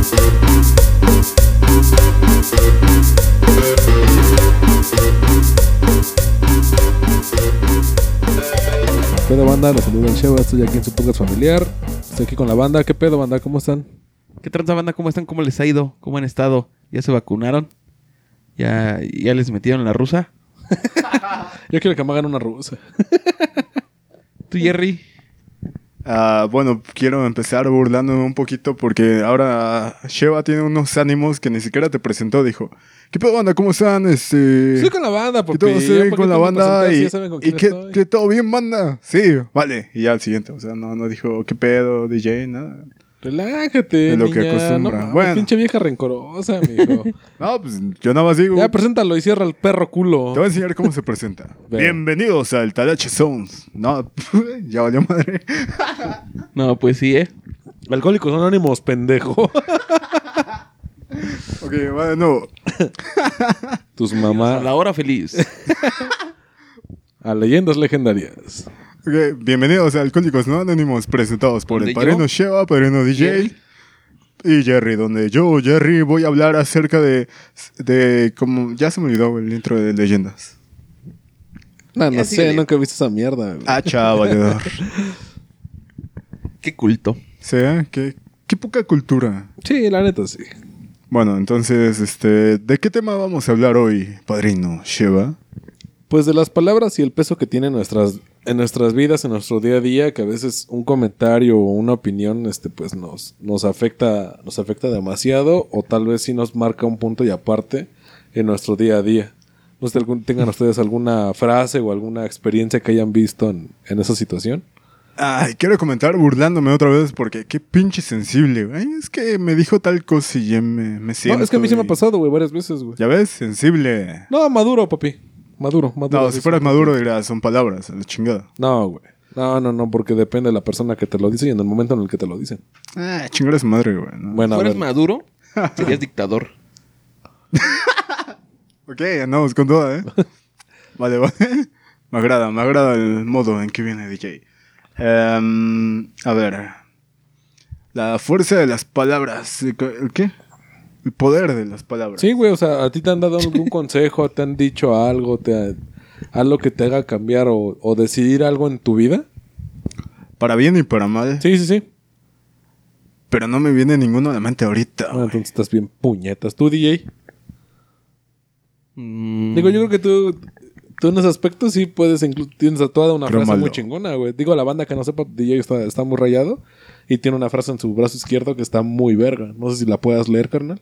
¿Qué pedo, banda? Los saludo el Sheva, estoy aquí en su podcast familiar. Estoy aquí con la banda. ¿Qué pedo, banda? ¿Cómo están? ¿Qué tranza banda? ¿Cómo están? ¿Cómo les ha ido? ¿Cómo han estado? ¿Ya se vacunaron? ¿Ya, ya les metieron la rusa? Yo quiero que me hagan una rusa. ¿Tú, Jerry? Ah, bueno, quiero empezar burlándome un poquito porque ahora Sheva tiene unos ánimos que ni siquiera te presentó. Dijo, ¿qué pedo, banda? ¿Cómo están? Este... Estoy con la banda, ¿Qué papi. todo Ya, sí, ¿por qué con la banda y, con y que, estoy? que todo bien, banda. Sí, vale. Y ya al siguiente. O sea, no, no dijo, ¿qué pedo, DJ? Nada. Relájate, De lo que niña. acostumbra. No, Bueno. pinche vieja rencorosa, mijo. No, pues yo nada más digo. ya, preséntalo y cierra el perro culo. Te voy a enseñar cómo se presenta. Ve. Bienvenidos al Talache Sounds. No, ya valió madre. No, pues sí, ¿eh? Alcohólicos Anónimos, pendejo. Ok, bueno. Tus A mamás la hora feliz. a leyendas legendarias. Ok, bienvenidos a Alcohólicos No Anónimos, presentados por el ¿Donde yo? Padrino Sheva, Padrino DJ y Jerry, donde yo, Jerry, voy a hablar acerca de, de como, ya se me olvidó el intro de leyendas. No, sé, nunca he visto esa mierda. güey. Ah, chaval. Qué culto. sí, ¿eh? qué, qué poca cultura. Sí, la neta sí. Bueno, entonces, este, ¿de qué tema vamos a hablar hoy, Padrino Sheva? Pues de las palabras y el peso que tienen nuestras, en nuestras vidas, en nuestro día a día, que a veces un comentario o una opinión, este, pues nos, nos afecta, nos afecta demasiado, o tal vez sí nos marca un punto y aparte en nuestro día a día. No sé tengan ustedes alguna frase o alguna experiencia que hayan visto en, en esa situación. Ay, quiero comentar burlándome otra vez porque qué pinche sensible, güey. Es que me dijo tal cosa y ya me, me siento. No, es que a mí se me ha pasado, güey, varias veces, güey. ¿Ya ves? Sensible. No, maduro, papi. Maduro, maduro. No, si fueras maduro dirás, son palabras, a la chingada. No, güey. No, no, no, porque depende de la persona que te lo dice y en el momento en el que te lo dicen. Ah, chingar su madre, güey. ¿no? Bueno, a ¿Fueras maduro? Serías dictador. Ok, andamos con toda, ¿eh? vale, vale. Me agrada, me agrada el modo en que viene DJ. Em, a ver. La fuerza de las palabras. ¿El qué? El poder de las palabras. Sí, güey, o sea, a ti te han dado algún consejo, te han dicho algo, te algo que te haga cambiar o, o decidir algo en tu vida. Para bien y para mal. Sí, sí, sí. Pero no me viene ninguno a la mente ahorita. Ah, entonces estás bien puñetas. ¿Tú, DJ? Mm, Digo, yo creo que tú, tú en ese aspecto sí puedes, tienes toda una Creo frase malo. muy chingona, güey. Digo, la banda que no sepa, DJ está, está muy rayado y tiene una frase en su brazo izquierdo que está muy verga. No sé si la puedas leer, carnal.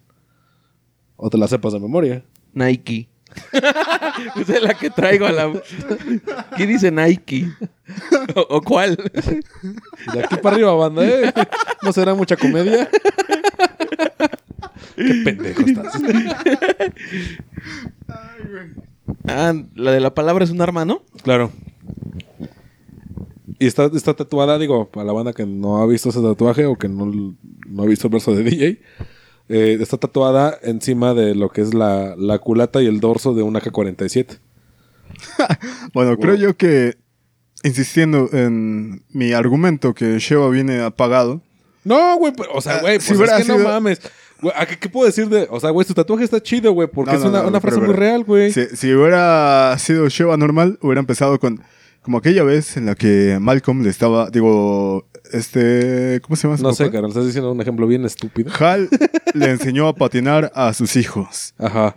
O te la sepas de memoria. Nike. Esa es la que traigo a la... ¿Qué dice Nike? ¿O, o cuál? De aquí para arriba, banda, ¿eh? ¿No será mucha comedia? Qué pendejo estás. Ah, la de la palabra es un arma, ¿no? Claro. Y está, está tatuada, digo, para la banda que no ha visto ese tatuaje o que no, no ha visto el verso de DJ, eh, está tatuada encima de lo que es la, la culata y el dorso de una K-47. Bueno, creo yo que, insistiendo en mi argumento que Sheva viene apagado, No, güey, o sea, Ah, güey, si pues hubiera es que no mames. Güey, ¿a ¿qué, qué puedo decir de...? O sea, güey, tu tatuaje está chido, güey, porque No, es no, una, no, una pero, frase muy pero, real, güey. si, si hubiera sido Sheva normal, hubiera empezado con, como aquella vez en la que Malcolm le estaba, digo, este, ¿cómo se llama? su No sé, carnal, estás diciendo un ejemplo bien estúpido. Hal le enseñó a patinar a sus hijos. Ajá.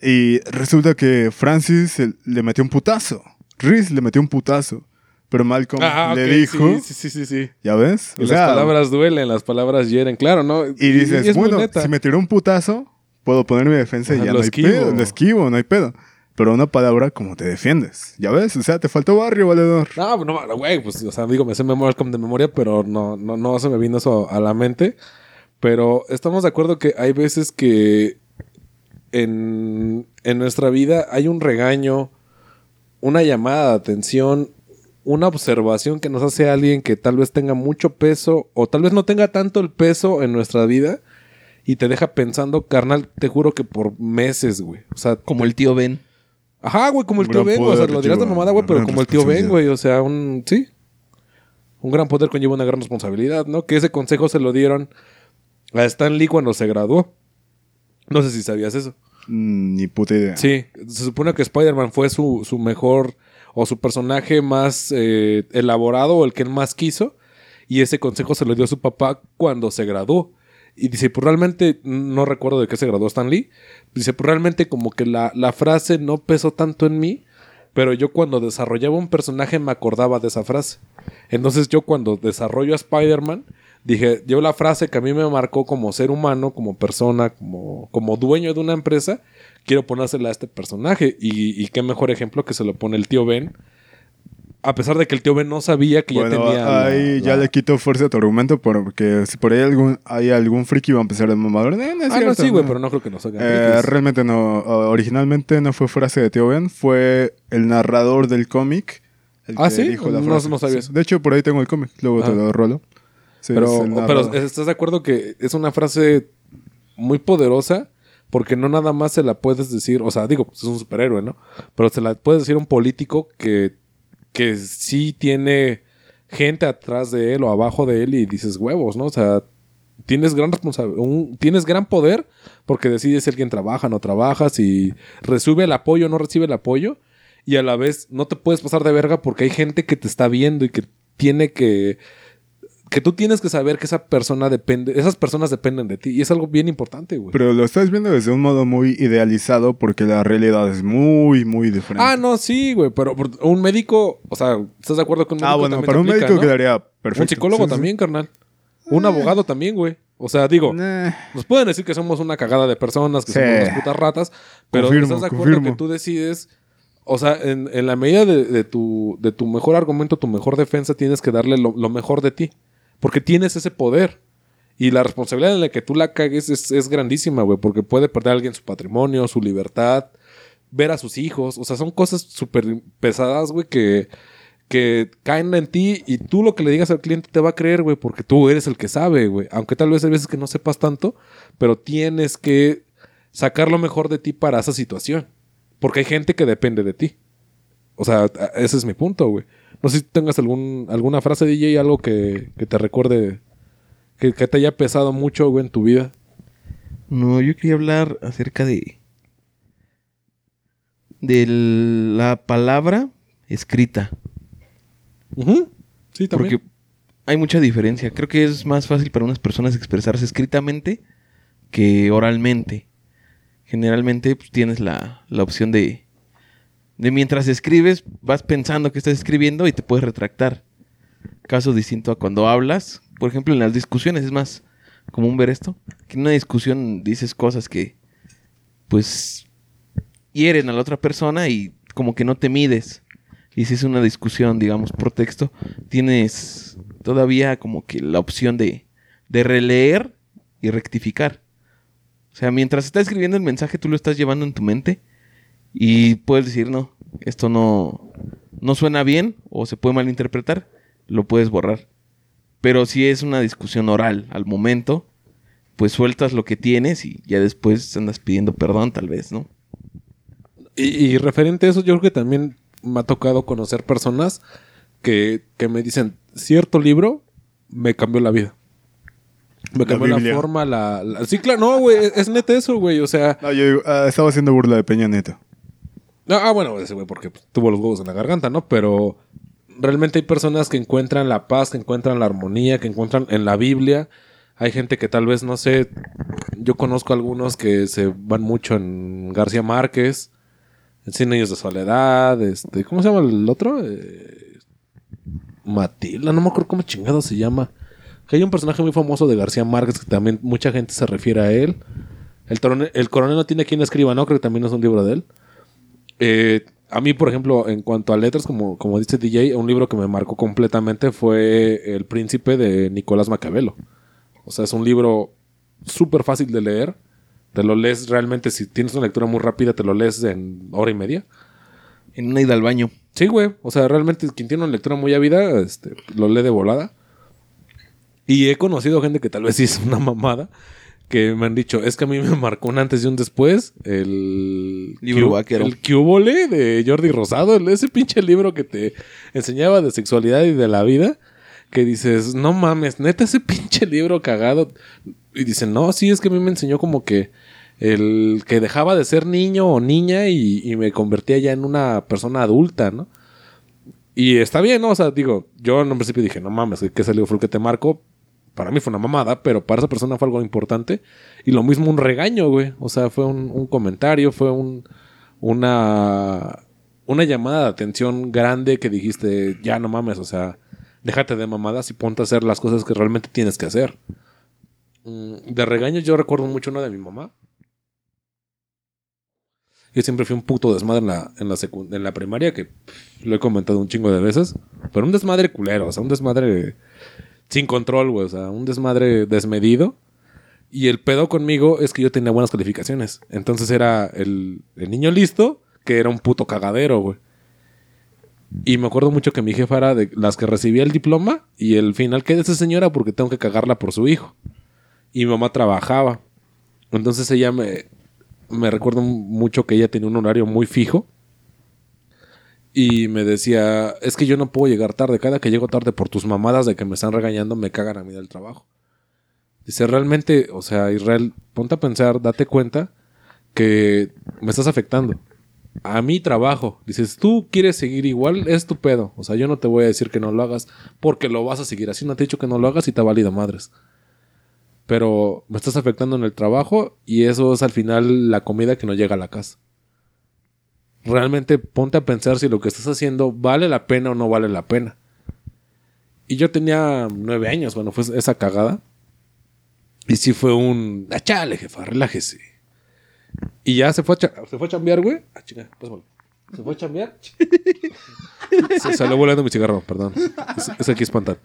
Y resulta que Francis le metió un putazo. Reese le metió un putazo. Pero Malcolm Ah, le dijo, Sí, sí, sí, sí. ¿ya ves? Y las palabras duelen, las palabras hieren, claro, ¿no? Y dices, es muy bueno, si me tiró un putazo, puedo poner mi defensa y ya no hay esquivo. pedo. Lo esquivo, no hay pedo. Pero una palabra, como te defiendes? ¿Ya ves? O sea, te faltó barrio, valedor. No, no, güey, pues, o sea, digo, me sé Malcolm de memoria, pero no, no, no se me vino eso a la mente. Pero estamos de acuerdo que hay veces que en, en nuestra vida hay un regaño, una llamada de atención, una observación que nos hace alguien que tal vez tenga mucho peso o tal vez no tenga tanto el peso en nuestra vida y te deja pensando, carnal, te juro que por meses, güey. O sea, Como el tío Ben. Ajá, güey, como el tío Ben, o sea, lo dirás de mamada, güey, pero como el tío Ben, güey, o sea, un, sí. Un gran poder conlleva una gran responsabilidad, ¿no? Que ese consejo se lo dieron a Stan Lee cuando se graduó. No sé si sabías eso. Mm, ni puta idea. Sí, se supone que Spider-Man fue su, su mejor o su personaje más eh, elaborado o el que él más quiso. Y ese consejo se lo dio a su papá cuando se graduó. Y dice, pues realmente, no recuerdo de qué se graduó Stan Lee. Dice, pues realmente como que la, la frase no pesó tanto en mí, pero yo cuando desarrollaba un personaje me acordaba de esa frase. Entonces yo cuando desarrollo a Spider-Man, dije, yo la frase que a mí me marcó como ser humano, como persona, como, como dueño de una empresa, quiero ponérsela a este personaje. Y, y qué mejor ejemplo que se lo pone el tío Ben. A pesar de que el tío Ben no sabía que ya Bueno, tenía... la- ahí ya la- le quito fuerza a tu argumento porque si por ahí algún, hay algún friki va a empezar a mamador. Eh, no es Ah, no, sí, güey, no. pero no creo que nos hagan. Eh, realmente no. Originalmente no fue frase de Tío Ben, fue el narrador del cómic. el Ah, que ¿sí? dijo la No- frase. no sabía eso. De hecho, por ahí tengo el cómic, luego Ah. te lo rolo. Sí, pero, es pero. ¿estás de acuerdo que es una frase muy poderosa? Porque no nada más se la puedes decir, o sea, digo, pues es un superhéroe, ¿no? Pero se la puedes decir a un político que, que sí tiene gente atrás de él o abajo de él y dices huevos, ¿no? O sea, tienes gran responsabilidad, tienes gran poder porque decides si alguien trabaja, no trabaja, si recibe el apoyo o no recibe el apoyo. Y a la vez no te puedes pasar de verga porque hay gente que te está viendo y que tiene que que tú tienes que saber que esa persona depende, esas personas dependen de ti. Y es algo bien importante, güey. Pero lo estás viendo desde un modo muy idealizado porque la realidad es muy, muy diferente. Ah, no, sí, güey. Pero un médico, o sea, ¿estás de acuerdo con un médico? Ah, bueno, para un aplica, médico ¿no? quedaría perfecto. Un psicólogo Sí, sí. también, carnal. Un abogado también, güey. O sea, digo, Nah. nos pueden decir que somos una cagada de personas, que Sí. somos unas putas ratas, pero Confirmo, ¿estás de acuerdo confirmo. que tú decides? O sea, en, en la medida de, de tu, de tu mejor argumento, tu mejor defensa, tienes que darle lo, lo mejor de ti. Porque tienes ese poder. Y la responsabilidad en la que tú la cagues es, grandísima, güey. Porque puede perder a alguien su patrimonio, su libertad, ver a sus hijos. O sea, son cosas súper pesadas, güey, que, que caen en ti y tú lo que le digas al cliente te va a creer, güey, porque tú eres el que sabe, güey. Aunque tal vez hay veces que no sepas tanto, pero tienes que sacar lo mejor de ti para esa situación. Porque hay gente que depende de ti. O sea, ese es mi punto, güey. No sé si tengas algún, alguna frase, DJ, algo que, que te recuerde, que, que te haya pesado mucho, güey, en tu vida. No, yo quería hablar acerca de. de la palabra escrita. Sí, también. Porque hay mucha diferencia. Creo que es más fácil para unas personas expresarse escritamente que oralmente. Generalmente pues, tienes la, la opción de, de mientras escribes, vas pensando que estás escribiendo y te puedes retractar. Caso distinto a cuando hablas. Por ejemplo, en las discusiones es más común ver esto. Que en una discusión dices cosas que, pues, hieren a la otra persona y como que no te mides. Y si es una discusión, digamos, por texto, tienes todavía como que la opción de, de releer y rectificar. O sea, mientras estás escribiendo el mensaje, tú lo estás llevando en tu mente y puedes decir, no, esto no, no suena bien o se puede malinterpretar, lo puedes borrar. Pero si es una discusión oral al momento, pues sueltas lo que tienes y ya después andas pidiendo perdón, tal vez, ¿no? Y, y referente a eso, yo creo que también me ha tocado conocer personas que, que me dicen, cierto libro me cambió la vida. Me cambió la, forma, la, la- Sí, claro, no, güey, es, es neta eso, güey. O sea... No, yo digo, ah, estaba haciendo burla de Peña Nieto. Ah, bueno, ese güey porque tuvo los huevos en la garganta, ¿no? Pero realmente hay personas que encuentran la paz, que encuentran la armonía, que encuentran en la Biblia. Hay gente que tal vez, no sé, yo conozco algunos que se van mucho en García Márquez, en Cien años de soledad, este, ¿cómo se llama el otro? Eh, Matilda, no me acuerdo cómo chingado se llama. Que hay un personaje muy famoso de García Márquez que también mucha gente se refiere a él. El, el coronel no tiene quien escriba, ¿no? Creo que también es un libro de él. Eh, a mí, por ejemplo, en cuanto a letras, como, como dice DJ, un libro que me marcó completamente fue El Príncipe de Nicolás Maquiavelo. O sea, es un libro súper fácil de leer. Te lo lees realmente, si tienes una lectura muy rápida, te lo lees en hora y media. En una ida al baño. Sí, güey. O sea, realmente quien tiene una lectura muy ávida, este, lo lee de volada. Y he conocido gente que tal vez sí es una mamada, que me han dicho, es que a mí me marcó un antes y un después el... Libro Q- vaquero. El Cubole de Jordi Rosado, ese pinche libro que te enseñaba de sexualidad y de la vida, que dices, no mames, neta ese pinche libro cagado. Y dicen, no, sí, es que a mí me enseñó como que el que dejaba de ser niño o niña y, y me convertía ya en una persona adulta, ¿no? Y está bien, ¿no? O sea, digo, yo en un principio dije, no mames, que ese libro fue el que te marcó. Para mí fue una mamada, pero para esa persona fue algo importante. Y lo mismo un regaño, güey. O sea, fue un, comentario, fue un, una, una llamada de atención grande que dijiste, ya no mames, o sea, déjate de mamadas y ponte a hacer las cosas que realmente tienes que hacer. Mm, De regaños yo recuerdo mucho uno de mi mamá. Yo siempre fui un puto desmadre en la, en la, en la primaria, que lo he comentado un chingo de veces. Pero un desmadre culero, o sea, un desmadre sin control, güey. O sea, un desmadre desmedido. Y el pedo conmigo es que yo tenía buenas calificaciones. Entonces era el, el niño listo, que era un puto cagadero, güey. Y me acuerdo mucho que mi jefa era de las que recibía el diploma y el final que de esa señora porque tengo que cagarla por su hijo. Y mi mamá trabajaba. Entonces ella me, me recuerdo mucho que ella tenía un horario muy fijo. Y me decía, es que yo no puedo llegar tarde. Cada que llego tarde por tus mamadas de que me están regañando, me cagan a mí del trabajo. Dice, realmente, o sea, Israel, ponte a pensar, date cuenta que me estás afectando. A mi trabajo. Dices, tú quieres seguir igual, es tu pedo. O sea, yo no te voy a decir que no lo hagas porque lo vas a seguir así. No te he dicho que no lo hagas y te valida madres. Pero me estás afectando en el trabajo y eso es al final la comida que no llega a la casa. Realmente ponte a pensar si lo que estás haciendo vale la pena o no vale la pena. Y yo tenía nueve años cuando fue esa cagada. Y sí fue un... "Ah, chale, jefa, relájese. Y ya se fue a, se fue a chambear, güey. Ah, chinga, pásame. Se fue a chambear. se salió volando mi cigarro, perdón. Es, es aquí espantan.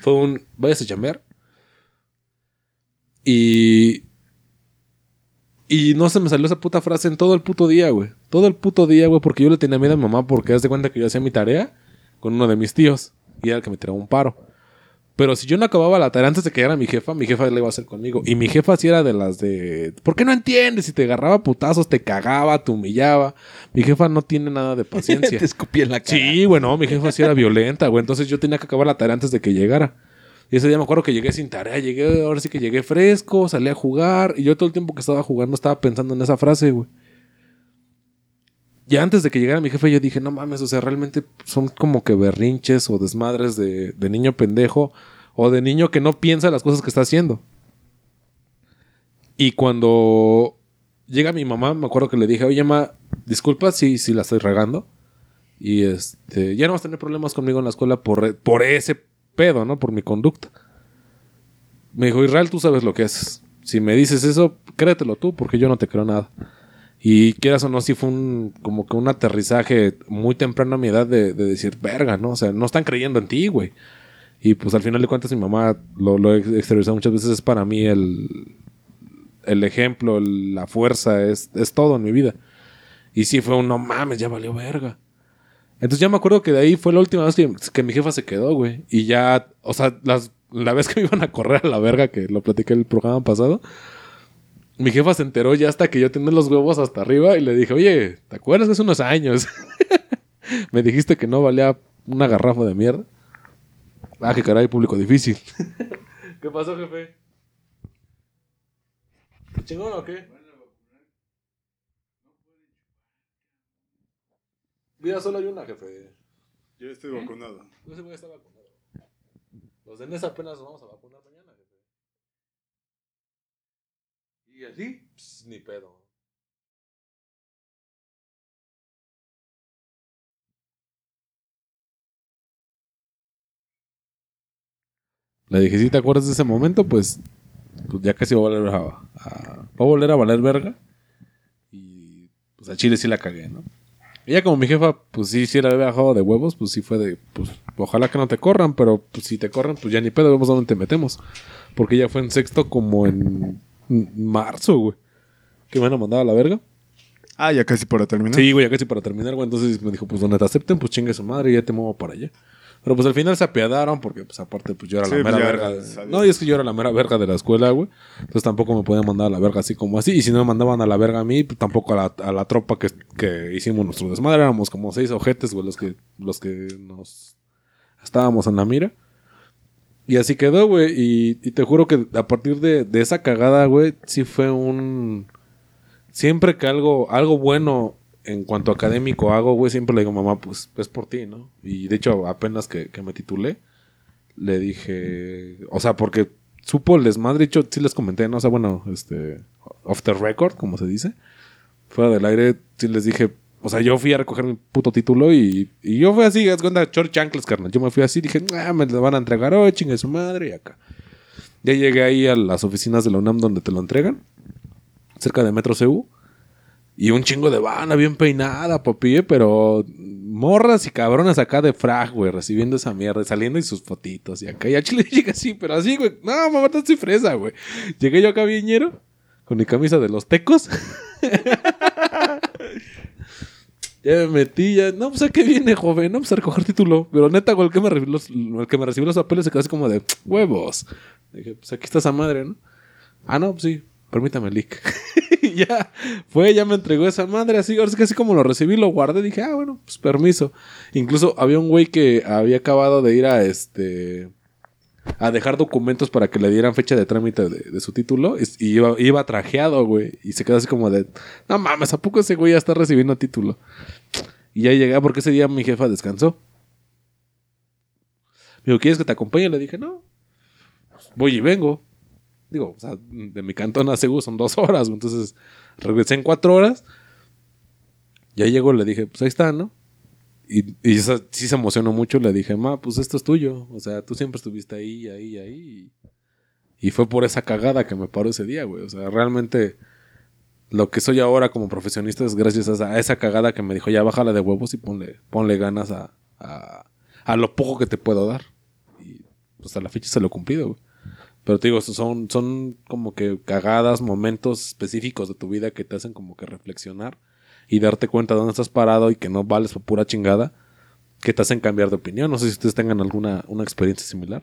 Fue un... Váyase a chambear. Y... Y no se me salió esa puta frase en todo el puto día, güey. Todo el puto día, güey, porque yo le tenía miedo a mi mamá porque haz de cuenta que yo hacía mi tarea con uno de mis tíos y era el que me tiraba un paro. Pero si yo no acababa la tarea antes de que llegara mi jefa, mi jefa la iba a hacer conmigo. Y mi jefa sí era de las de... ¿Por qué no entiendes? Si te agarraba putazos, te cagaba, te humillaba. Mi jefa no tiene nada de paciencia. Te escupí en la cara. Sí, güey, no, mi jefa sí era violenta, güey. Entonces yo tenía que acabar la tarea antes de que llegara. Y ese día me acuerdo que llegué sin tarea, llegué, ahora sí que llegué fresco, salí a jugar. Y yo todo el tiempo que estaba jugando estaba pensando en esa frase, güey. Ya antes de que llegara mi jefe, yo dije, no mames, o sea, realmente son como que berrinches o desmadres de, de niño pendejo o de niño que no piensa las cosas que está haciendo. Y cuando llega mi mamá, me acuerdo que le dije, oye, ma, disculpa si, si la estoy regando. Y este, ya no vas a tener problemas conmigo en la escuela por, por ese pedo, ¿no? Por mi conducta. Me dijo, Israel, tú sabes lo que es. Si me dices eso, créetelo tú, porque yo no te creo nada. Y quieras o no, sí fue un, como que un aterrizaje muy temprano a mi edad de, de decir, verga, ¿no? O sea, no están creyendo en ti, güey. Y pues al final de cuentas mi mamá lo, lo he exteriorizado muchas veces, es para mí el, el ejemplo, la fuerza, es, es todo en mi vida. Y sí fue un no mames, ya valió verga. Entonces ya me acuerdo que de ahí fue la última vez que, mi jefa se quedó, güey. Y ya, o sea, las, la vez que me iban a correr a la verga, que lo platiqué el programa pasado, mi jefa se enteró ya hasta que yo tenía los huevos hasta arriba y le dije, oye, ¿te acuerdas de hace unos años? me dijiste que no valía una garrafa de mierda. Ah, qué caray, público difícil. ¿Qué pasó, jefe? ¿Chingón o qué? Vida solo hay una, jefe. Yo estoy vacunado. Ese güey está vacunado. Los de NES apenas nos vamos a vacunar mañana, jefe. ¿Y así? Pss, ni pedo. Le dije, si te acuerdas de ese momento, pues, pues ya casi va a valer a, a- va a volver a valer verga. Y pues a Chile sí la cagué, ¿no? Ella como mi jefa, pues sí, sí la había bajado de huevos, pues sí fue de, pues ojalá que no te corran, pero pues si te corran, pues ya ni pedo, vemos dónde te metemos. Porque ella fue en sexto como en marzo, güey. Que me van a mandar a la verga. Ah, ya casi para terminar. Sí, güey, ya casi para terminar, güey. Entonces me dijo, pues donde te acepten, pues chingue su madre y ya te muevo para allá. Pero pues al final se apiadaron porque, pues aparte, pues yo era Sí, la pues, mera verga. de-. No, y es que yo era la mera verga de la escuela, güey. Entonces tampoco me podían mandar a la verga así como así. Y si no me mandaban a la verga a mí, pues tampoco a la, a la tropa que, que hicimos nuestro desmadre. Éramos como seis ojetes, güey, los que, los que nos estábamos en la mira. Y así quedó, güey. Y, y te juro que a partir de, de esa cagada, güey, sí fue un... Siempre que algo, algo bueno en cuanto académico hago, güey, siempre le digo, mamá, pues es por ti, ¿no? Y de hecho, apenas que, que me titulé, le dije, o sea, porque supo el desmadre, de hecho, sí les comenté, ¿no? O sea, bueno, este, off the record, como se dice, fuera del aire, sí les dije, o sea, yo fui a recoger mi puto título y, y yo fui así, es cuenta, short chanclas, carnal. Yo me fui así, dije, ah, me lo van a entregar hoy, chingue su madre, y acá. Ya llegué ahí a las oficinas de la UNAM donde te lo entregan, cerca de Metro CU. Y un chingo de banda bien peinada, papi, pero morras y cabronas acá de frag, güey, recibiendo esa mierda, saliendo y sus fotitos y acá. Y a Chile llega así, pero así, güey. No, mamá, estoy fresa, güey. Llegué yo acá viñero con mi camisa de los tecos. ya me metí, ya. No, pues a qué viene, joven. No, pues a recoger título. Pero neta, güey, el que me recibió los, el que me recibió los papeles se quedó así como de huevos. Dije, pues aquí está esa madre, ¿no? Ah, no, pues sí. Permítame el leak. ya fue, ya me entregó esa madre así, ahora sí que así como lo recibí, lo guardé, dije, ah, bueno, pues permiso. Incluso había un güey que había acabado de ir a este a dejar documentos para que le dieran fecha de trámite de, su título y, y iba, iba trajeado, güey, y se quedó así como de, no mames, ¿a poco ese güey ya está recibiendo título? Y ya llegué porque ese día mi jefa descansó. Me dijo, ¿quieres que te acompañe? Le dije, no, voy y vengo. Digo, o sea, de mi cantón a Cebu son dos horas. Entonces regresé en cuatro horas. Ya llegó, le dije, pues ahí está, ¿no? Y, y sí se emocionó mucho. Le dije, ma, pues esto es tuyo. O sea, tú siempre estuviste ahí, ahí, ahí. Y fue por esa cagada que me paró ese día, güey. O sea, realmente lo que soy ahora como profesionista es gracias a esa, a esa cagada que me dijo, ya bájala de huevos y ponle, ponle ganas a, a, a lo poco que te puedo dar. Y pues a la fecha se lo he cumplido, güey. Pero te digo, son, son como que cagadas, momentos específicos de tu vida que te hacen como que reflexionar y darte cuenta de dónde estás parado y que no vales por pura chingada, que te hacen cambiar de opinión. No sé si ustedes tengan alguna una experiencia similar.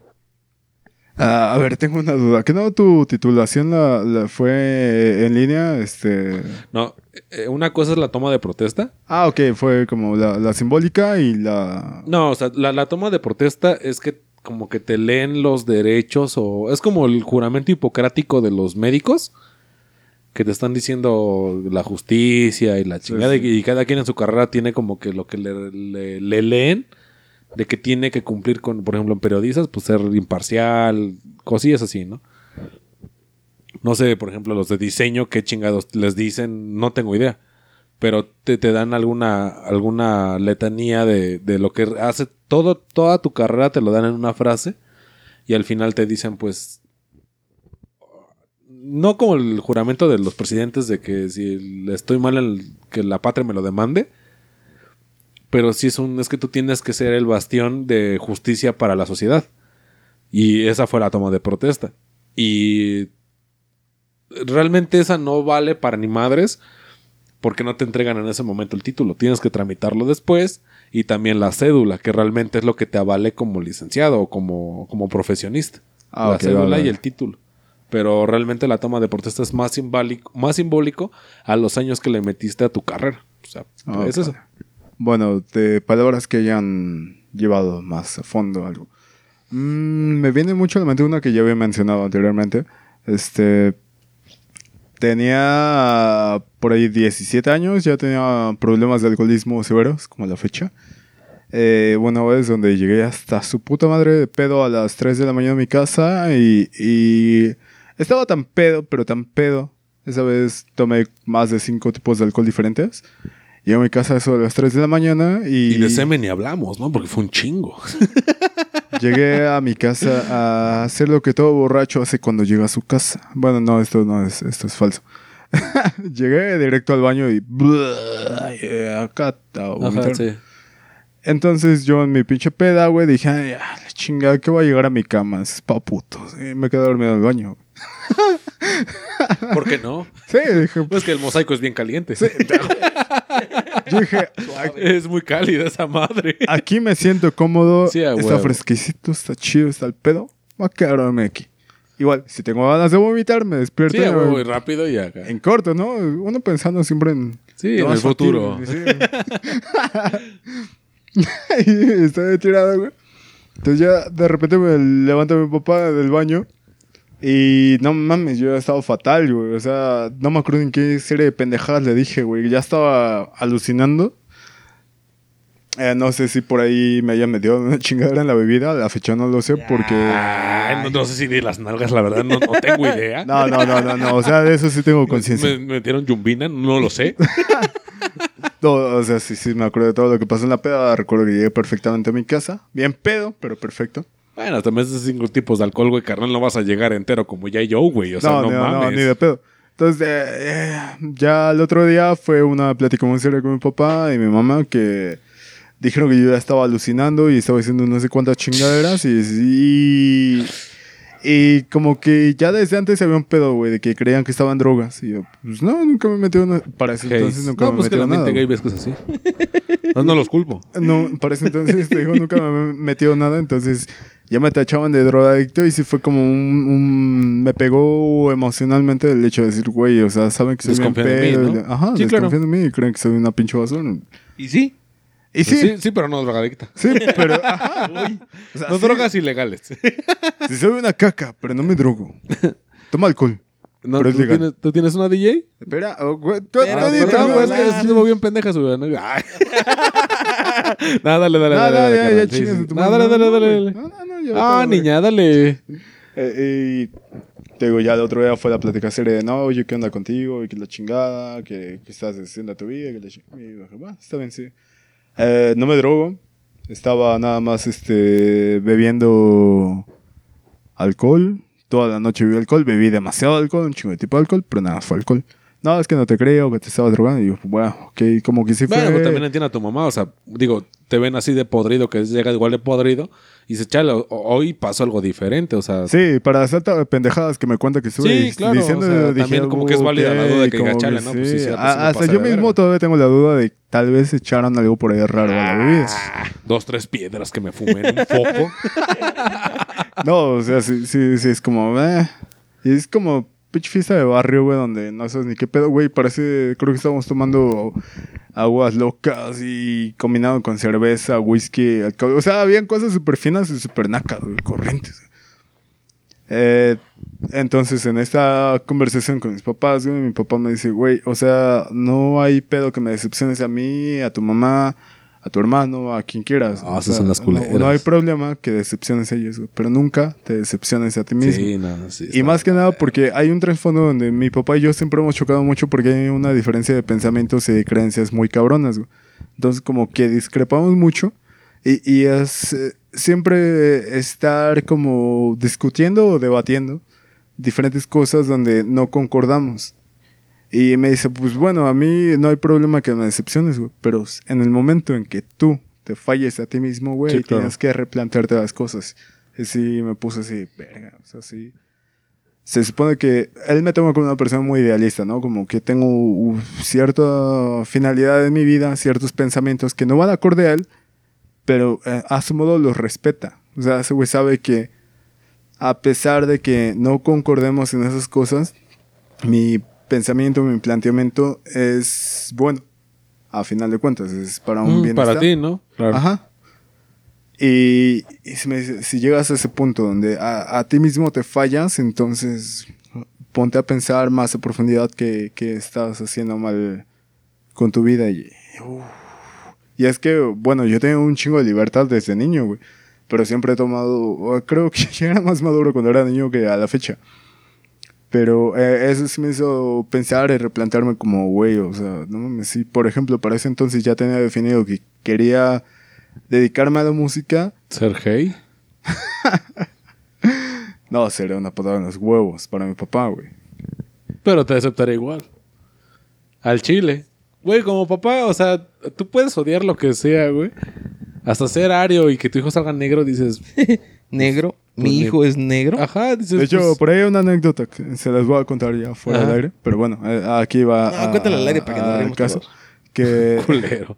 Ah, a ver, tengo una duda. ¿Qué no tu titulación la, la fue en línea? Este. No, eh, una cosa es la toma de protesta. Ah, ok, fue como la, la simbólica y la. No, o sea, la, la toma de protesta es que como que te leen los derechos o es como el juramento hipocrático de los médicos que te están diciendo la justicia y la chingada sí. y cada quien en su carrera tiene como que lo que le, le- le leen de que tiene que cumplir con, por ejemplo, en periodistas, pues ser imparcial, cosillas así, ¿no? No sé, por ejemplo, los de diseño, qué chingados les dicen, no tengo idea. Pero te, te dan alguna, alguna letanía de, de lo que hace todo, toda tu carrera, te lo dan en una frase. Y al final te dicen, pues. No como el juramento de los presidentes de que si estoy mal, que la patria me lo demande. Pero sí es un. Es que tú tienes que ser el bastión de justicia para la sociedad. Y esa fue la toma de protesta. Y realmente esa no vale para ni madres porque no te entregan en ese momento el título. Tienes que tramitarlo después y también la cédula, que realmente es lo que te avale como licenciado o como, como profesionista. Ah, la cédula vale. y el título. Pero realmente la toma de protesta es más simbólico, más simbólico a los años que le metiste a tu carrera. O sea, Ah, es eso. Bueno, de palabras que hayan llevado más a fondo algo. Mm, me viene mucho a la mente una que ya había mencionado anteriormente. Este. Tenía por ahí 17 años, ya tenía problemas de alcoholismo severos, como la fecha. Eh, bueno, es donde llegué hasta su puta madre de pedo a las 3 de la mañana a mi casa y, y estaba tan pedo, pero tan pedo. Esa vez tomé más de 5 tipos de alcohol diferentes. Llego a mi casa a eso de las 3 de la mañana y, Y de semen ni hablamos, ¿no? Porque fue un chingo. llegué a mi casa a hacer lo que todo borracho hace cuando llega a su casa. Bueno, no, esto no es, esto es falso. llegué directo al baño y... acá sí. Entonces yo en mi pinche peda, güey, dije, ay, la chingada, que voy a llegar a mi cama, es pa' putos. Y me quedé dormido en el baño. ¿Por qué no? Sí, dije, Pues que el mosaico es bien caliente. yo dije, es muy cálida esa madre. aquí me siento cómodo, Sí, está fresquecito, está chido, está el pedo, voy a quedarme aquí. Igual, si tengo ganas de vomitar, me despierto Sí, y rápido y acá. en corto, ¿no? Uno pensando siempre en... Sí, lo en el futuro. sí. y estoy tirado, güey. Entonces ya de repente me levanta mi papá del baño. Y no mames, yo estaba fatal, güey. O sea, no me acuerdo en qué serie de pendejadas le dije, güey. Ya estaba alucinando. Eh, no sé si por ahí me haya metido una chingadera en la bebida. La fecha no lo sé porque... Ay, no, no sé si de las nalgas, la verdad, no, no tengo idea. No, no, no, no, no. O sea, de eso sí tengo conciencia. Me, me metieron yumbina, no lo sé. No, o sea, sí, sí, me acuerdo de todo lo que pasó en la peda. Recuerdo que llegué perfectamente a mi casa. Bien pedo, pero perfecto. Bueno, también esos cinco tipos de alcohol, güey, carnal, no vas a llegar entero como ya yo, güey. O sea, no, no, no, mames. ni de pedo. Entonces, eh, eh, ya el otro día fue una plática muy seria con mi papá y mi mamá que dijeron que yo ya estaba alucinando y estaba diciendo no sé cuántas chingaderas y, y, y como que ya desde antes había un pedo, güey, de que creían que estaban drogas. Y yo, pues no, nunca me metió nada. Para ese Gays. entonces nunca no, me pues que metió la nada. gay ves que es así. No, no los culpo. No, para ese entonces te digo, nunca me metió nada, entonces ya me tachaban de drogadicto y sí fue como un, un- me pegó emocionalmente el hecho de decir, güey, o sea, saben que soy bien de mí, pedo, ¿no? y- Ajá, Sí, claro. desconfían de mí y creen que soy una pinche basura. ¿Y sí? Y sí, Pues sí, sí, sí, pero no drogadicta. pero ajá, o sea, No sí, drogas ilegales. sí soy una caca, pero no me drogo. Toma alcohol. No, ¿tú, tienes, ¿Tú tienes una DJ? Espera, oh, güey, tú, Pero, tú no, güey, güey, es que bien pendeja su ¿no? Dale, dale, No, dale. no, dale, ya, ya chingas No, dale, dale, No, dale, güey. dale. No, no, Ah, güey. niña, dale. Eh, y te digo, ya el otro día fue la plática seria de, no, oye, ¿qué onda contigo? Y que la chingada, que, que estás haciendo a tu vida, que la chingada. Y dije, "Va, está bien, sí. Eh, no me drogo. Estaba nada más este, bebiendo alcohol. Toda la noche bebí alcohol. Bebí demasiado alcohol, un chingo de tipo de alcohol, pero nada, fue alcohol. No, es que no te creo, que te estabas drogando. Y yo, bueno, ok, como que sí fue. Bueno, pues también entiendo a tu mamá. O sea, digo, te ven así de podrido, que llega igual de podrido. Y dice, chale, o- hoy pasó algo diferente. O sea, Sí, para saltar pendejadas que me cuenta que estuve Sí, claro, diciendo, o sea, dije, también como que es válida la duda de que diga, chale, ¿no? Pues sí, sí. A- hasta yo mismo todavía tengo la duda de tal vez echaron algo por ahí raro a la bebida. Ah, dos, tres piedras que me fumé en un foco. No, o sea, sí, sí, sí, es como, eh. Y es como pinche fiesta de barrio, güey, donde no sabes ni qué pedo, güey. Parece, creo que estábamos tomando aguas locas y combinado con cerveza, whisky. O sea, habían cosas súper finas y súper nacas, güey, corrientes. Eh, entonces, en esta conversación con mis papás, güey, mi papá me dice, güey, o sea, no hay pedo que me decepciones a mí, a tu mamá, a tu hermano, a quien quieras. Ah, esas son las no- culeras. No, hay problema que decepciones a ellos, pero nunca te decepciones a ti mismo. sí, no, sí. Y más que nada porque hay un trasfondo donde mi papá y yo siempre hemos chocado mucho porque hay una diferencia de pensamientos y de creencias muy cabronas. güey. Entonces como que discrepamos mucho y, y es eh, siempre estar como discutiendo o debatiendo diferentes cosas donde no concordamos. Y me dice, pues bueno, a mí no hay problema que me decepciones, güey, pero en el momento en que tú te falles a ti mismo, güey, Sí, claro. tienes que replantearte las cosas. Y sí, me puse así, verga, o sea, sí. Se supone que él me toma como una persona muy idealista, ¿no? Como que tengo uh, cierta finalidad en mi vida, ciertos pensamientos que no van acorde a él, pero eh, a su modo los respeta. O sea, ese güey sabe que a pesar de que no concordemos en esas cosas, mi pensamiento, mi planteamiento es bueno. A final de cuentas, es para un Mm, bienestar. para ti, ¿no? Claro. Ajá. Y, y si, me dice, si llegas a ese punto donde a, a ti mismo te fallas, entonces ponte a pensar más a profundidad que, que estás haciendo mal con tu vida. Y, y es que, bueno, yo tengo un chingo de libertad desde niño, güey. Pero siempre he tomado, creo que ya era más maduro cuando era niño que a la fecha. Pero eh, eso sí me hizo pensar y replantearme como, güey, o sea, no mames, sí, por ejemplo, para ese entonces ya tenía definido que quería dedicarme a la música. Sergey. No, sería una patada en los huevos para mi papá, güey. Pero te aceptaré igual. Al chile. Güey, como papá, o sea, tú puedes odiar lo que sea, güey. Hasta ser ario y que tu hijo salga negro, dices, Negro. Mi hijo es negro. ajá, dices. De hecho, pues, por ahí hay una anécdota que se las voy a contar ya fuera Ajá. del aire. Pero bueno, eh, aquí va. Ah, cuéntala al aire para que nos al riamos caso. todos. Que, culero.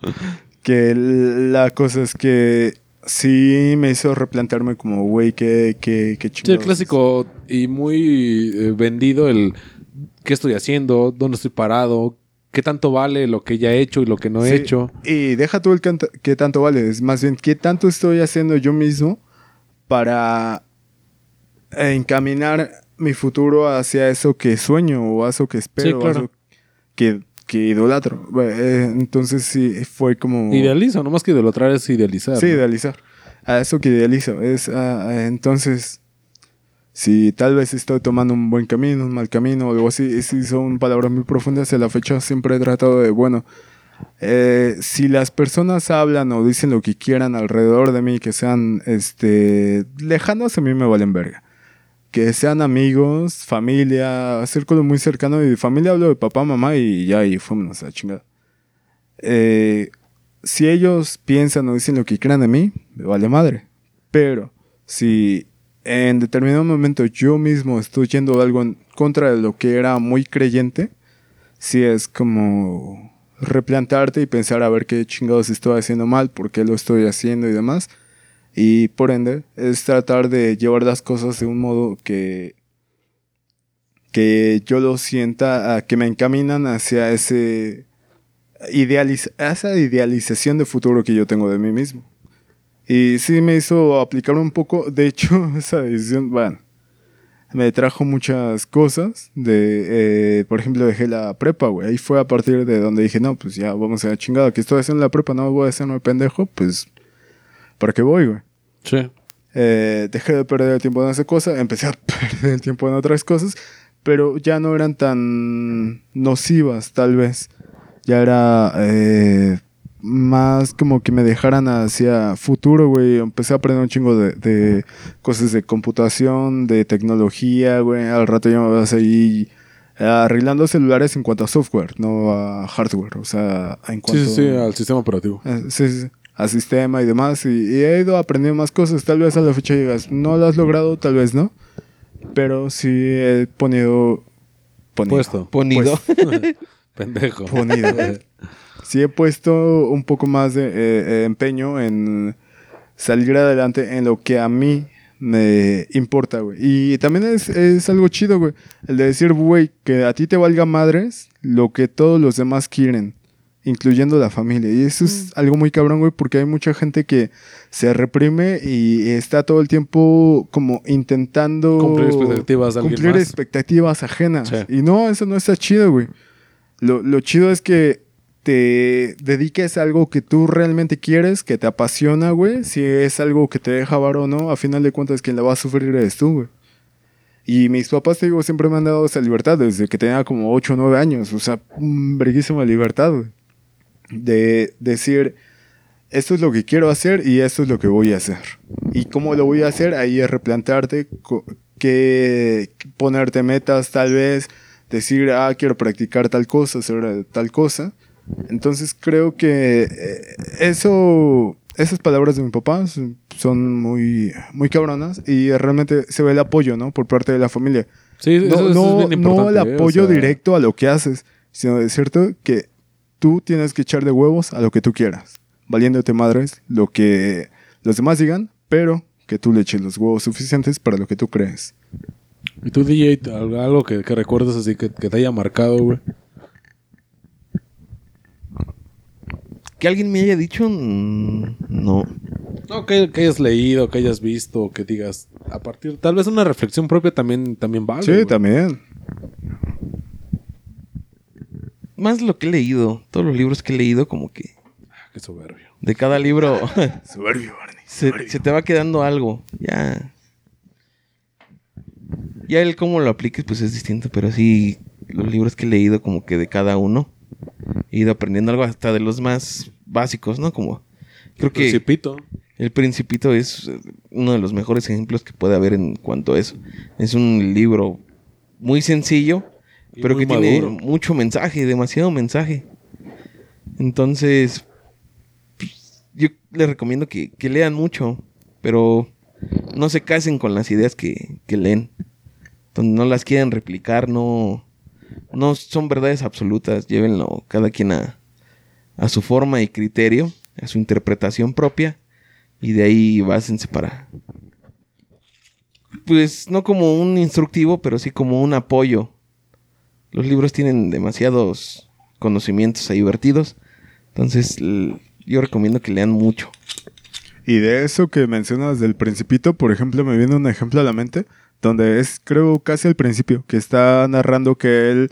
que la cosa es que sí me hizo replantearme como, güey, qué, qué, qué Sí, el clásico y muy eh, vendido el qué estoy haciendo, dónde estoy parado, qué tanto vale lo que ya he hecho y lo que no he Sí, hecho. Y deja tú el qué tanto vale, es más bien qué tanto estoy haciendo yo mismo para encaminar mi futuro hacia eso que sueño o a eso que espero, Sí, o a claro. eso que, que idolatro. Eh, entonces sí, fue como... Idealizo, nomás que idolatrar es idealizar. Sí, ¿no? idealizar. A eso que idealizo. Es, entonces, si tal vez estoy tomando un buen camino, un mal camino o algo así, sí son palabras muy profundas. A la fecha siempre he tratado de, bueno, eh, si las personas hablan o dicen lo que quieran alrededor de mí, que sean este, lejanos, a mí me valen verga. Que sean amigos, familia, círculo muy cercano. Y de familia hablo de papá, mamá y ya, y fuimos a chingada. Eh, si ellos piensan o dicen lo que quieran de mí, me vale madre. Pero si en determinado momento yo mismo estoy yendo algo en contra de lo que era muy creyente, si es como replantearte y pensar a ver qué chingados estoy haciendo mal, por qué lo estoy haciendo y demás. Y por ende, es tratar de llevar las cosas de un modo que, que yo lo sienta, que me encaminan hacia ese idealiz esa idealización de futuro que yo tengo de mí mismo. Y sí me hizo aplicar un poco, de hecho, esa decisión, bueno, me trajo muchas cosas. De, eh, por ejemplo, dejé la prepa, güey. Ahí fue a partir de donde dije, no, pues ya vamos a la chingada. Que estoy haciendo la prepa, no voy a hacerme pendejo, pues, ¿para qué voy, güey? Sí. Eh, dejé de perder el tiempo en esa cosa, empecé a perder el tiempo en otras cosas, pero ya no eran tan nocivas, tal vez. Ya era eh, más como que me dejaran hacia futuro, güey. Empecé a aprender un chingo de, de cosas de computación, de tecnología, güey. Al rato ya me vas ahí arreglando celulares en cuanto a software, no a hardware. O sea, en Sí, cuanto sí, sí, al sistema operativo. eh, sí, sí, sí, a sistema y demás. Y, y he ido aprendiendo más cosas. Tal vez a la fecha llegas, no lo has logrado, tal vez no. Pero sí he ponido. ponido Puesto. Ponido. Pendejo. Ponido. sí he puesto un poco más de eh, eh, empeño en salir adelante en lo que a mí me importa, güey. Y también es, es algo chido, güey. El de decir, güey, que a ti te valga madres lo que todos los demás quieren, incluyendo la familia. Y eso es algo muy cabrón, güey, porque hay mucha gente que se reprime y está todo el tiempo como intentando Cumplir expectativas de alguien cumplir más. expectativas ajenas. Sí. Y no, eso no está chido, güey. Lo, lo chido es que te dediques a algo que tú realmente quieres, que te apasiona, güey. Si es algo que te deja varo o no, a final de cuentas quien la va a sufrir eres tú, güey. Y mis papás, te digo, siempre me han dado esa libertad desde que tenía como 8 o 9 años. O sea, mm, verguísima libertad, güey. De decir, esto es lo que quiero hacer y esto es lo que voy a hacer. Y cómo lo voy a hacer, ahí es replantearte que ponerte metas tal vez, decir, ah, quiero practicar tal cosa, hacer tal cosa. Entonces creo que eh, eso, esas palabras de mi papá son- muy, muy cabronas y realmente se ve el apoyo, ¿no? Por parte de la familia. Sí, eso, No, eso no, es bien no importante. el ¿eh? O apoyo sea, directo a lo que haces, sino de cierto que tú tienes que echar de huevos a lo que tú quieras, valiéndote madres lo que los demás digan, pero que tú le eches los huevos suficientes para lo que tú crees. ¿Y tú, DJ, algo que, que recuerdas así que, que te haya marcado, güey? Que alguien me haya dicho, mm, no. No, que, que hayas leído, que hayas visto, que digas, a partir, tal vez una reflexión propia también, también vale. sí, güey. también. Más lo que he leído, todos los libros que he leído, como que Ah, Qué soberbio. de cada libro Soberbio, Barney. se, se te va quedando algo. Ya. Ya el cómo lo apliques, pues es distinto, pero sí, los libros que he leído, como que de cada uno, he ido aprendiendo algo hasta de los más básicos, ¿no? Como, creo que Principito. El Principito es eh, uno de los mejores ejemplos que puede haber en cuanto a eso. Es un libro muy sencillo, Y pero que tiene mucho mensaje, demasiado mensaje. Entonces, pues, yo les recomiendo que, que lean mucho, pero no se casen con las ideas que, que leen. Entonces, no las quieren replicar, no, no son verdades absolutas. Llévenlo cada quien a, a su forma y criterio, a su interpretación propia, y de ahí básense para. Pues no como un instructivo, pero sí como un apoyo. Los libros tienen demasiados conocimientos ahí vertidos. Entonces, yo recomiendo que lean mucho. Y de eso que mencionas del principito, por ejemplo, me viene un ejemplo a la mente, donde es, creo, casi al principio, que está narrando que él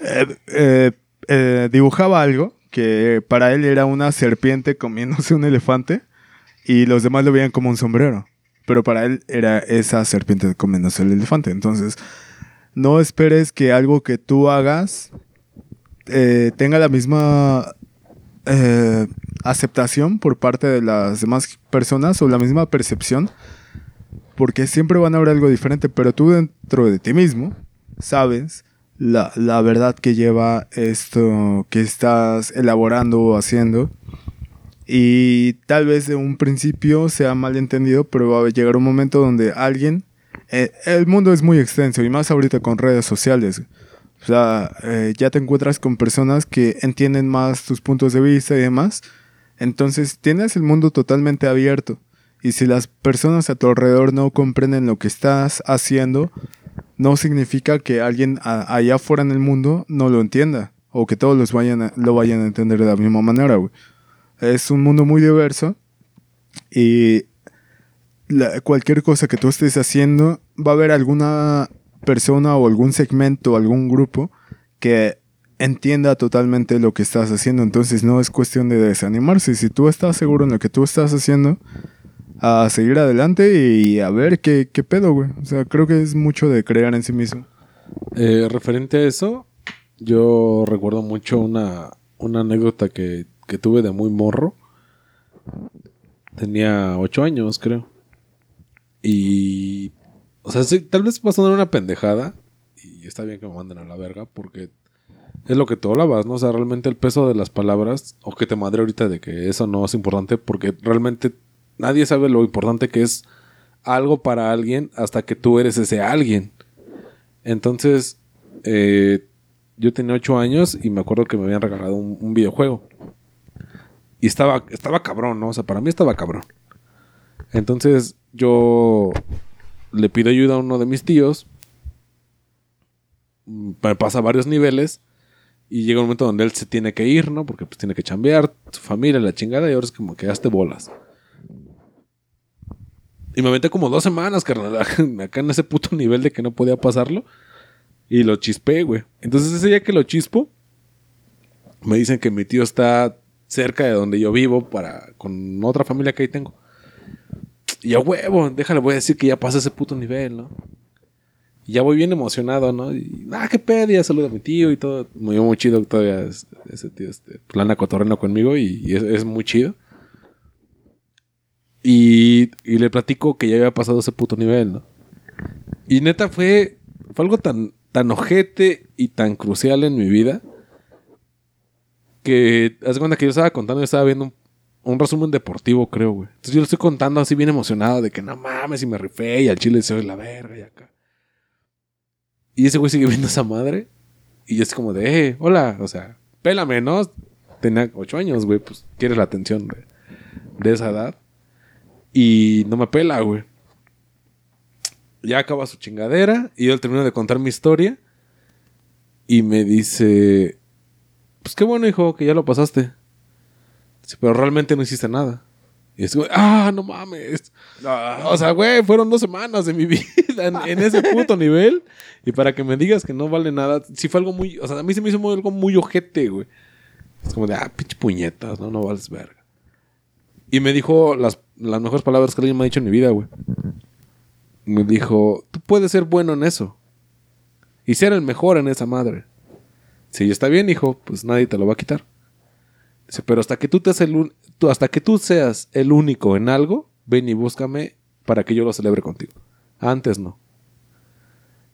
eh, eh, eh, dibujaba algo que para él era una serpiente comiéndose un elefante y los demás lo veían como un sombrero. Pero para él era esa serpiente comiéndose el elefante. Entonces, no esperes que algo que tú hagas eh, tenga la misma eh, aceptación por parte de las demás personas o la misma percepción, porque siempre van a haber algo diferente, pero tú dentro de ti mismo sabes la, la verdad que lleva esto que estás elaborando o haciendo. Y tal vez de un principio sea mal entendido, pero va a llegar un momento donde alguien... eh, el mundo es muy extenso y más ahorita con redes sociales. O sea, eh, ya te encuentras con personas que entienden más tus puntos de vista y demás. Entonces tienes el mundo totalmente abierto. Y si las personas a tu alrededor no comprenden lo que estás haciendo, no significa que alguien allá afuera en el mundo no lo entienda. O que todos los vayan lo vayan a entender de la misma manera, güey. Es un mundo muy diverso. Y cualquier cosa que tú estés haciendo, va a haber alguna persona o algún segmento, algún grupo que entienda totalmente lo que estás haciendo. Entonces no es cuestión de desanimarse. Si tú estás seguro en lo que tú estás haciendo, a seguir adelante y a ver qué, qué pedo, güey. O sea, creo que es mucho de creer en sí mismo. Eh, referente a eso, yo recuerdo mucho una, una anécdota que, que tuve de muy morro. Tenía ocho años, creo. Y. O sea, sí, tal vez va a sonar una pendejada. Y está bien que me manden a la verga. Porque es lo que tú hablabas, ¿no? O sea, realmente el peso de las palabras. O que te madre ahorita de que eso no es importante. Porque realmente nadie sabe lo importante que es algo para alguien hasta que tú eres ese alguien. Entonces, eh, yo tenía ocho años y me acuerdo que me habían regalado un, un videojuego. Y estaba, estaba cabrón, ¿no? O sea, para mí estaba cabrón. Entonces, yo le pido ayuda a uno de mis tíos. Mm, Me pasa varios niveles. Y llega un momento donde él se tiene que ir, ¿no? Porque pues tiene que chambear, su familia, la chingada. Y ahora es como que hazte bolas. Y me aventé como dos semanas, carnal. Acá en ese puto nivel de que no podía pasarlo. Y lo chispé, güey. Entonces ese día que lo chispo, me dicen que mi tío está cerca de donde yo vivo para con otra familia que ahí tengo. Y a huevo, déjale, voy a decir que ya pasé ese puto nivel, ¿no? Y ya voy bien emocionado, ¿no? Y, ah, qué pedo, ya saludo a mi tío y todo. Dio muy chido todavía es- ese tío, este, plana cotorreno conmigo y, y es, es muy chido. Y, y le platico que ya había pasado ese puto nivel, ¿no? Y neta fue, fue algo tan, tan ojete y tan crucial en mi vida que haz cuenta que yo estaba contando, yo estaba viendo un, un resumen deportivo, creo, güey. Entonces yo lo estoy contando así bien emocionado de que no mames, y me rifé y al chile soy la verga y acá. Y ese güey sigue viendo esa madre. Y yo así como de, eh, hola, o sea, pélame, ¿no? Tenía ocho años, güey, pues quieres la atención de, de esa edad. Y no me pela, güey. Ya acaba su chingadera y yo termino de contar mi historia. Y me dice, pues qué bueno, hijo, que ya lo pasaste. Pero realmente no hiciste nada. Y es, güey, ah, no mames. O sea, güey, fueron dos semanas de mi vida en, en ese puto nivel. Y para que me digas que no vale nada, sí fue algo muy, o sea, a mí se me hizo muy- algo muy ojete, güey. Es como de, ah, pinche puñetas, no, no vales verga. Y me dijo las, las mejores palabras que alguien me ha dicho en mi vida, güey. Me dijo, tú puedes ser bueno en eso. Y ser el mejor en esa madre. Si está bien, hijo, pues nadie te lo va a quitar. Pero hasta que tú, el hasta que tú seas el único en algo, ven y búscame para que yo lo celebre contigo. Antes no.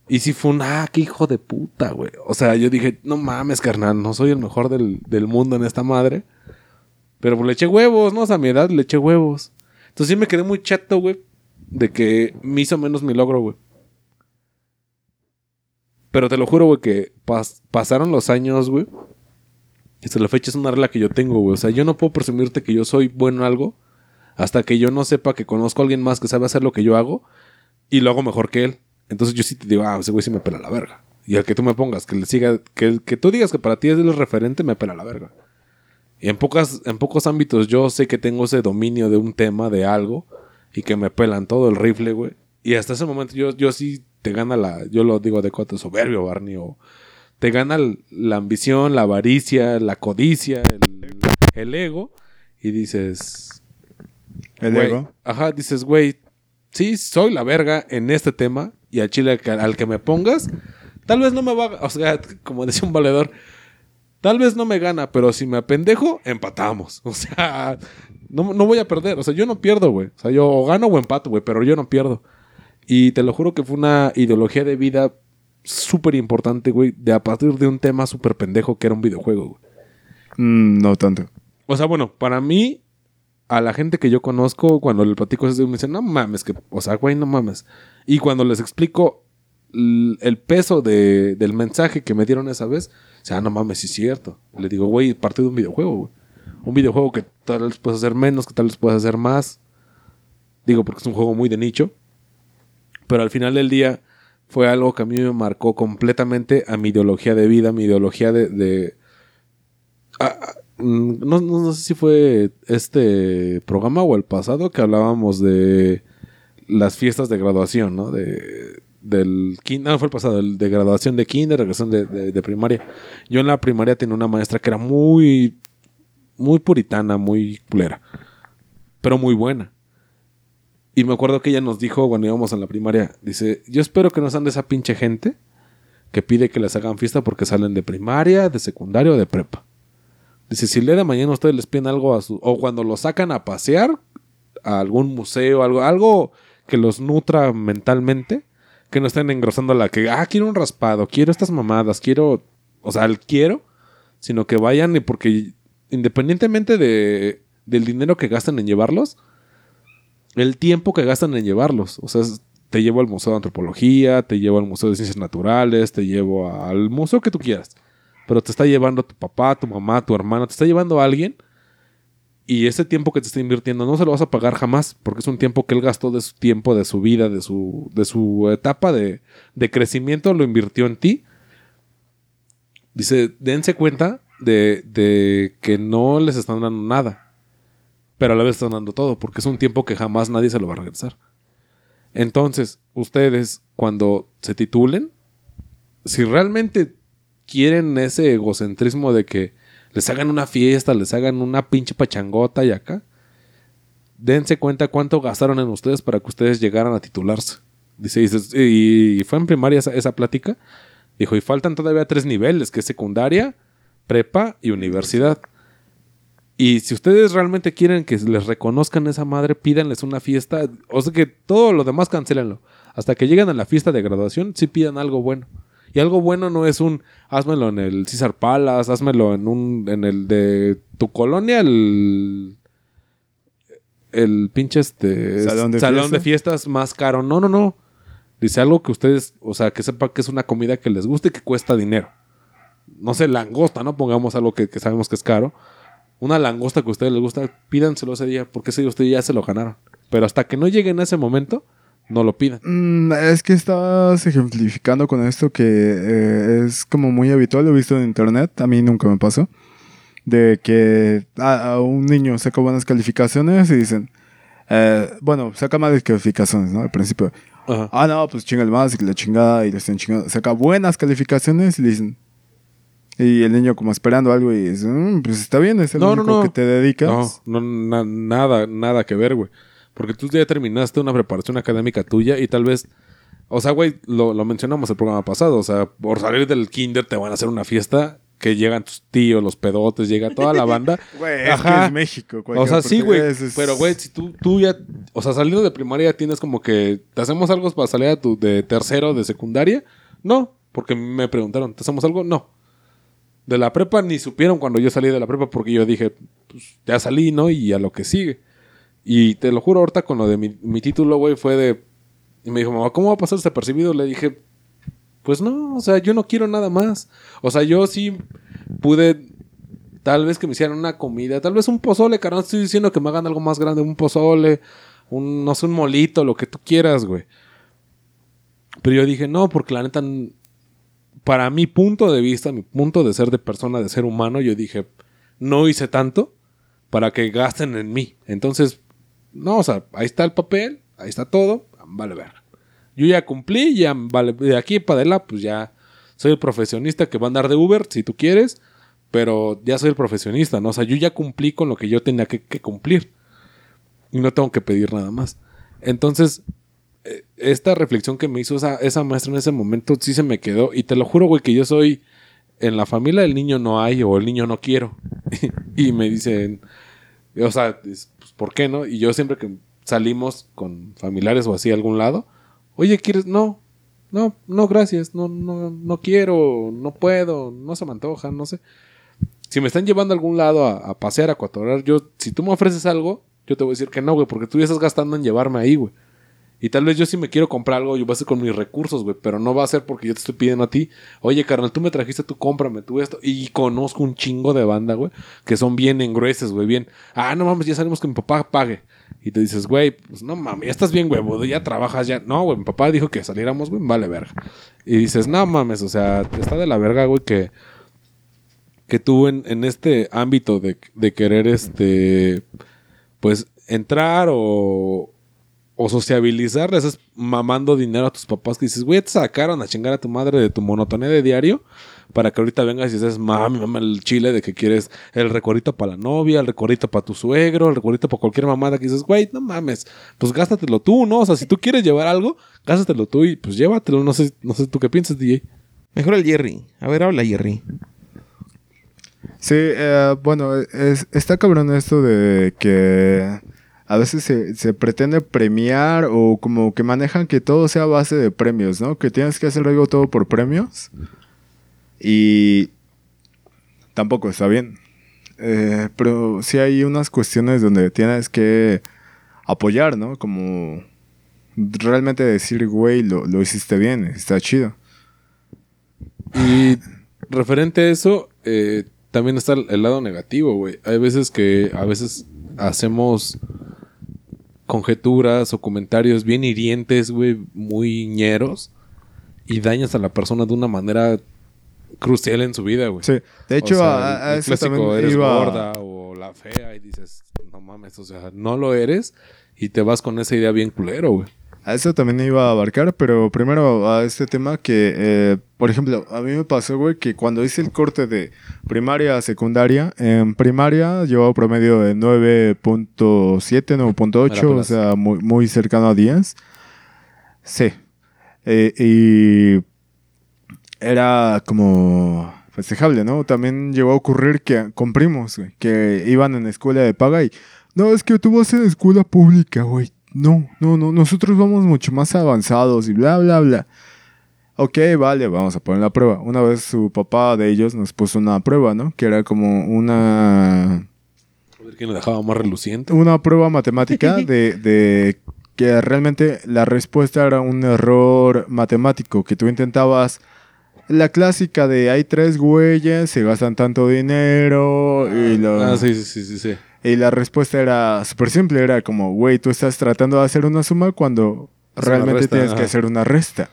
Y si fue un, ah, qué hijo de puta, güey. O sea, yo dije, no mames, carnal, no soy el mejor del, del mundo en esta madre. Pero pues le eché huevos, ¿no? O sea, a mi edad le eché huevos. Entonces sí me quedé muy chato, güey. De que me hizo menos mi logro, güey. Pero te lo juro, güey, que pas- pasaron los años, güey. Hasta la fecha es una regla que yo tengo, güey. O sea, yo no puedo presumirte que yo soy bueno en algo hasta que yo no sepa que conozco a alguien más que sabe hacer lo que yo hago y lo hago mejor que él. Entonces yo sí te digo, ah, ese güey sí me pela la verga. Y al que tú me pongas, que le siga, que, que tú digas que para ti es el referente, me pela la verga. Y en, pocas, en pocos ámbitos yo sé que tengo ese dominio de un tema, de algo, y que me pelan todo el rifle, güey. Y hasta ese momento yo, yo sí te gana la, yo lo digo de cuate soberbio, Barney, o te gana la ambición, la avaricia, la codicia, el, el ego, y dices, El ego. Ajá, dices, güey, sí, soy la verga en este tema, y al chile al que, al que me pongas, tal vez no me va, a- o sea, como decía un valedor, tal vez no me gana, pero si me apendejo, empatamos. O sea, no, no voy a perder, o sea, yo no pierdo, güey. O sea, yo o gano o empato, güey, pero yo no pierdo. Y te lo juro que fue una ideología de vida súper importante, güey, de a partir de un tema súper pendejo que era un videojuego, güey. Mm, no tanto. O sea, bueno, para mí, a la gente que yo conozco, cuando le platico eso, me dicen, no mames, que, o sea, güey, no mames. Y cuando les explico el peso de- del mensaje que me dieron esa vez, o sea, no mames, sí es cierto. Le digo, güey, parte de un videojuego, güey. Un videojuego que tal vez puedes hacer menos, que tal vez puedes hacer más. Digo, porque es un juego muy de nicho. Pero al final del día fue algo que a mí me marcó completamente a mi ideología de vida, mi ideología de... Ah, ah, mm, no, no- sé si fue este programa o el pasado que hablábamos de las fiestas de graduación, ¿no? De, del no, fue el pasado, de graduación de kinder, regresación de, de- de primaria. Yo en la primaria tenía una maestra que era muy, muy puritana, muy culera, pero muy buena. Y me acuerdo que ella nos dijo cuando íbamos en la primaria, dice, yo espero que no sean de esa pinche gente que pide que les hagan fiesta porque salen de primaria, de secundaria o de prepa. Dice, si el día de mañana ustedes les piden algo a su... O cuando los sacan a pasear a algún museo, algo, algo que los nutra mentalmente, que no estén engrosando la que, ah, quiero un raspado, quiero estas mamadas, quiero... O sea, el quiero, sino que vayan y porque independientemente de, del dinero que gastan en llevarlos, el tiempo que gastan en llevarlos. O sea, te llevo al Museo de Antropología, te llevo al Museo de Ciencias Naturales, te llevo al museo que tú quieras. Pero te está llevando tu papá, tu mamá, tu hermano, te está llevando a alguien. Y ese tiempo que te está invirtiendo no se lo vas a pagar jamás, porque es un tiempo que él gastó de su tiempo, de su vida, de su, de su etapa de, de crecimiento, lo invirtió en ti. Dice, dense cuenta de, de que no les están dando nada, pero a la vez están dando todo, porque es un tiempo que jamás nadie se lo va a regresar. Entonces, ustedes, cuando se titulen, si realmente quieren ese egocentrismo de que les hagan una fiesta, les hagan una pinche pachangota y acá, dense cuenta cuánto gastaron en ustedes para que ustedes llegaran a titularse. Dice, y fue en primaria esa, esa plática. Dijo, y faltan todavía tres niveles, que es secundaria, prepa y universidad. Y si ustedes realmente quieren que les reconozcan esa madre, pídanles una fiesta. O sea que todo lo demás cancelenlo. Hasta que lleguen a la fiesta de graduación, sí pidan algo bueno. Y algo bueno no es un házmelo en el César Palace, házmelo en un en el de tu colonia, el el pinche este Salón de salón fiesta. de fiestas más caro. No, no, no. Dice algo que ustedes, o sea, que sepa que es una comida que les guste y que cuesta dinero. No sé, langosta, ¿no? Pongamos algo que, que sabemos que es caro. Una langosta que a ustedes les gusta, pídanselo ese día, porque ese día ustedes ya se lo ganaron. Pero hasta que no lleguen a ese momento, no lo pidan. Mm, es que estabas ejemplificando con esto que eh, es como muy habitual, lo he visto en internet, a mí nunca me pasó, de que a, a un niño saca buenas calificaciones y dicen, eh, bueno, saca malas calificaciones, ¿no? Al principio, Ajá. ah, no, pues chinga el más y la chingada y le están chingando. Saca buenas calificaciones y le dicen, y el niño como esperando algo y dice, "Mm, pues está bien, es el No, único no. que te dedicas. No, no na- nada, nada que ver, güey. Porque tú ya terminaste una preparación académica tuya y tal vez. O sea, güey, lo, lo mencionamos el programa pasado. O sea, por salir del kinder te van a hacer una fiesta que llegan tus tíos, los pedotes, llega toda la banda. Güey, es Ajá. que es México. O sea, sí, güey. es- Pero, güey, si tú, tú ya. O sea, saliendo de primaria ya tienes como que. ¿Te hacemos algo para salir a tu, de tercero de secundaria? No, porque me preguntaron, ¿te hacemos algo? No. De la prepa ni supieron cuando yo salí de la prepa porque yo dije, pues ya salí, ¿no? Y a lo que sigue. Y te lo juro, ahorita con lo de mi, título, güey, fue de. Y me dijo, mamá, ¿cómo va a pasar este percibido? Le dije, pues no, o sea, yo no quiero nada más. O sea, yo sí pude. Tal vez que me hicieran una comida, tal vez un pozole, carnal. Estoy diciendo que me hagan algo más grande, un pozole, no sé, un molito, lo que tú quieras, güey. Pero yo dije, no, porque la neta, para mi punto de vista, mi punto de ser de persona, de ser humano, yo dije, no hice tanto para que gasten en mí. Entonces, no, o sea, ahí está el papel, ahí está todo, vale ver. Yo ya cumplí, ya vale, de aquí para adelante, pues ya soy el profesionista que va a andar de Uber, si tú quieres, pero ya soy el profesionista, ¿no? O sea, yo ya cumplí con lo que yo tenía que, que cumplir. Y no tengo que pedir nada más. Entonces, esta reflexión que me hizo esa, esa maestra en ese momento sí se me quedó. Y te lo juro, güey, que yo soy. En la familia del niño no hay o el niño no quiero. y me dicen. O sea, es, pues, ¿por qué no? Y yo siempre que salimos con familiares o así a algún lado. Oye, ¿quieres? No. No, no, gracias. No, no, no quiero. No puedo. No se me antoja. No sé. Si me están llevando a algún lado a, pasear, a cuatorar, yo, si tú me ofreces algo, yo te voy a decir que no, güey, porque tú ya estás gastando en llevarme ahí, güey. Y tal vez yo si me quiero comprar algo, yo voy a hacer con mis recursos, güey. Pero no va a ser porque yo te estoy pidiendo a ti. Oye, carnal, tú me trajiste, tú cómprame, tú esto. Y conozco un chingo de banda, güey. Que son bien engrueses, güey. Bien. Ah, no mames, ya sabemos que mi papá pague. Y te dices, güey, pues no mames, ya estás bien, güey. Ya trabajas, ya. No, güey, mi papá dijo que saliéramos, güey, vale verga. Y dices, no mames, o sea, está de la verga, güey, que. Que tú en, en este ámbito de, de querer, este. Pues entrar o, o sociabilizar, le estás mamando dinero a tus papás que dices, güey, te sacaron a chingar a tu madre de tu monotonía de diario para que ahorita vengas y dices, mami, mami, el chile de que quieres el recuerdito para la novia, el recuerdito para tu suegro, el recuerdito para cualquier mamada que dices, güey, no mames, pues gástatelo tú, ¿no? O sea, si tú quieres llevar algo, gástatelo tú y pues llévatelo, no sé, no sé tú qué piensas, DJ. Mejor el Jerry. A ver, habla Jerry. Sí, eh, bueno, es- está cabrón esto de que a veces se, pretende premiar o como que manejan que todo sea base de premios, ¿no? Que tienes que hacer algo todo por premios. Y tampoco está bien. Eh, pero sí hay unas cuestiones donde tienes que apoyar, ¿no? Como realmente decir, güey, lo, lo hiciste bien, está chido. Y referente a eso, eh, también está el lado negativo, güey. Hay veces que a veces hacemos conjeturas o comentarios bien hirientes, güey, muy ñeros y dañas a la persona de una manera crucial en su vida, güey. Sí, de hecho, O sea, a, a el eso clásico, eres iba... gorda o la fea y dices, no mames, o sea, no lo eres y te vas con esa idea bien culero, güey. A eso también iba a abarcar, pero primero a este tema que, eh, por ejemplo, a mí me pasó, güey, que cuando hice el corte de primaria a secundaria, en primaria llevaba promedio de 9.7, Me la 9.8, o sea, muy, muy cercano a 10. Sí. Eh, y era como festejable, ¿no? También llegó a ocurrir que con primos, güey, que iban en escuela de paga y, no, es que tú vas en escuela pública, güey. No, no, no, nosotros vamos mucho más avanzados y bla, bla, bla. Ok, vale, vamos a poner la prueba. Una vez su papá de ellos nos puso una prueba, ¿no? Que era como una, A ver quién lo dejaba más reluciente. una prueba matemática de, de que realmente la respuesta era un error matemático, que tú intentabas la clásica de hay tres güeyes, se gastan tanto dinero y lo... Ah, sí, sí, sí, sí, sí. Y la respuesta era súper simple, era como, güey, tú estás tratando de hacer una suma cuando Es realmente resta, tienes que hacer una resta.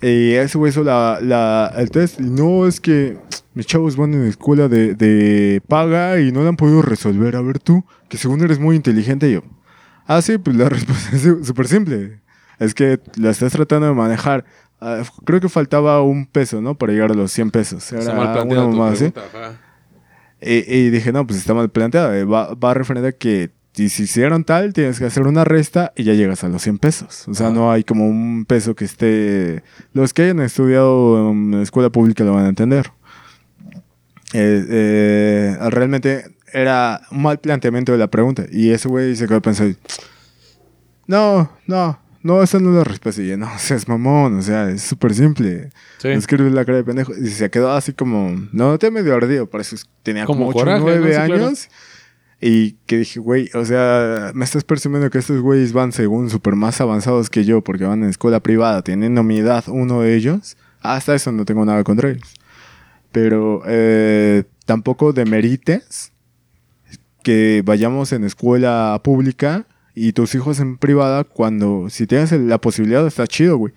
Y güey hizo la, la- el test. No, es que mis chavos van en escuela de, de paga y no la han podido resolver. A ver tú, que según eres muy inteligente. Y yo, ah, sí, pues la respuesta es súper simple. Es que la estás tratando de manejar. Ah, creo que faltaba un peso, ¿no? Para llegar a los 100 pesos. Era mal una tu mamada Y, y dije, no, pues está mal planteado. eh, Va, va referente a que si se hicieron tal, tienes que hacer una resta y ya llegas a los 100 pesos. O sea, Ajá. no hay como un peso que esté... Los que hayan estudiado en escuela pública lo van a entender. Eh, eh, realmente era un mal planteamiento de la pregunta. Y ese güey se quedó pensando, no, no, no, esa no es la respuesta. Y yo, no, seas mamón, o sea, es súper simple. Sí. Escribes la cara de pendejo. Y se quedó así como. No, te medio ardido. Por eso tenía como, Como 8 coraje, 9 ¿no? Sí, claro. años. Y que dije, güey, o sea, me estás presumiendo que estos güeyes van según súper más avanzados que yo porque van en escuela privada, teniendo mi edad uno de ellos. Hasta eso no tengo nada contra ellos. Pero eh, tampoco demerites que vayamos en escuela pública y tus hijos en privada cuando si tienes la posibilidad está chido, güey.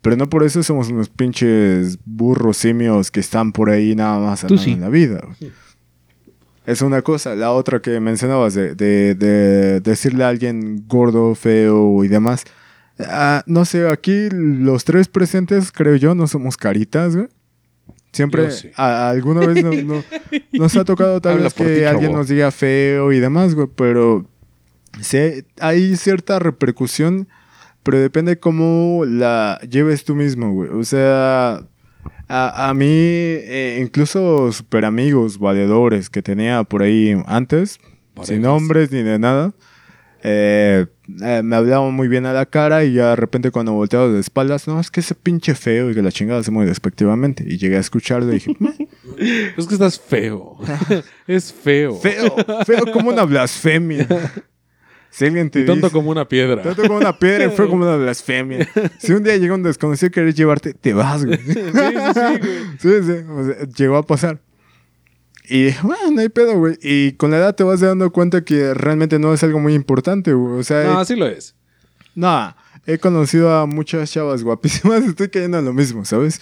Pero no por eso somos unos pinches burros simios que están por ahí nada más Tú andando sí. en la vida. güey. Es una cosa. La otra que mencionabas de, de- de decirle a alguien gordo, feo y demás. Ah, no sé, aquí los tres presentes, creo yo, no somos caritas, güey. Siempre, Yo sí. a- alguna vez no- no- nos ha tocado tal Habla vez que ti, alguien chavo. nos diga feo y demás, güey, pero sí, hay cierta repercusión, pero depende cómo la lleves tú mismo, güey. O sea, a, a mí, eh, incluso super amigos, valedores que tenía por ahí antes, Parejas. sin nombres ni de nada, eh, eh, me hablaban muy bien a la cara y ya de repente cuando volteaba de espaldas, no, es que ese pinche feo y que la chingada se muy despectivamente. Y llegué a escucharlo y dije, "Meh, Es que estás feo. es feo. feo, feo como una blasfemia. Si alguien te Y tonto dice- como una piedra. Tanto como una piedra y fue como una blasfemia. Si un día llega un desconocido a querer llevarte, te vas, güey. sí, sí, sí, güey. Sí, sí, o sea, llegó a pasar. Y bueno, no hay pedo, güey. Y con la edad te vas dando cuenta que realmente no es algo muy importante, güey. O sea, No, he- sí lo es. no, he conocido a muchas chavas guapísimas. Estoy cayendo en lo mismo, ¿sabes?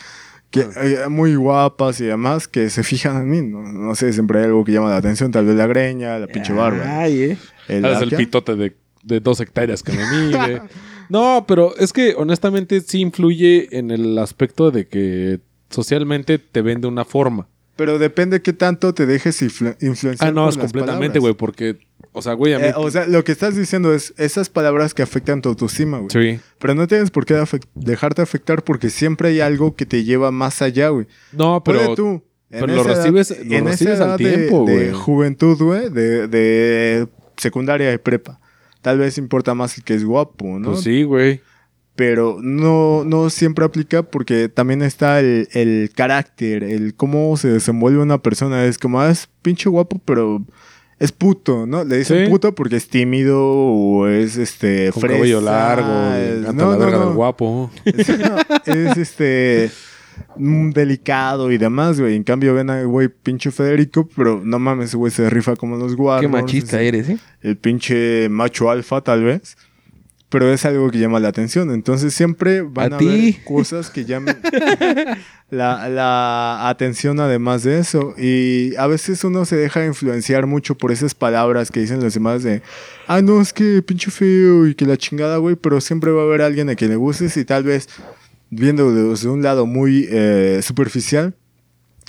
Que eh, muy guapas y demás que se fijan en mí. No, no sé, siempre hay algo que llama la atención. Tal vez la greña, la pinche barba. Ay, eh. El, el pitote de, de dos hectáreas que me mide. no, pero es que honestamente sí influye en el aspecto de que socialmente te ven de una forma. Pero depende qué tanto te dejes influ- influenciar. Ah, no, por es las completamente, güey, porque, o sea, güey, a mí. Eh, o sea, lo que estás diciendo es esas palabras que afectan tu autoestima, güey. sí. Pero no tienes por qué afec- dejarte afectar porque siempre hay algo que te lleva más allá, güey. No, Puede pero. tú. pero lo recibes- edad- lo en recibes al edad de- tiempo, de, güey. juventud, güey, de, de secundaria y prepa. Tal vez importa más el que es guapo, ¿no? Pues sí, güey. Pero no, no siempre aplica porque también está el, el carácter, el cómo se desenvuelve una persona. Es como, ah, es pinche guapo, pero es puto, ¿no? Le dicen Sí. puto porque es tímido o es este Con fresa, cabello largo, es- no, la verga no. del guapo. Es, es, este delicado y demás, güey. En cambio ven a güey pinche Federico, pero no mames, güey se rifa como los guardos. Qué machista eres, ¿eh? El pinche macho alfa, tal vez. Pero es algo que llama la atención. Entonces siempre van A haber cosas que llamen la, la atención además de eso. Y a veces uno se deja influenciar mucho por esas palabras que dicen los demás de, ah, no, es que pinche feo y que la chingada, güey. Pero siempre va a haber alguien a quien le gustes y tal vez viendo desde un lado muy eh, superficial,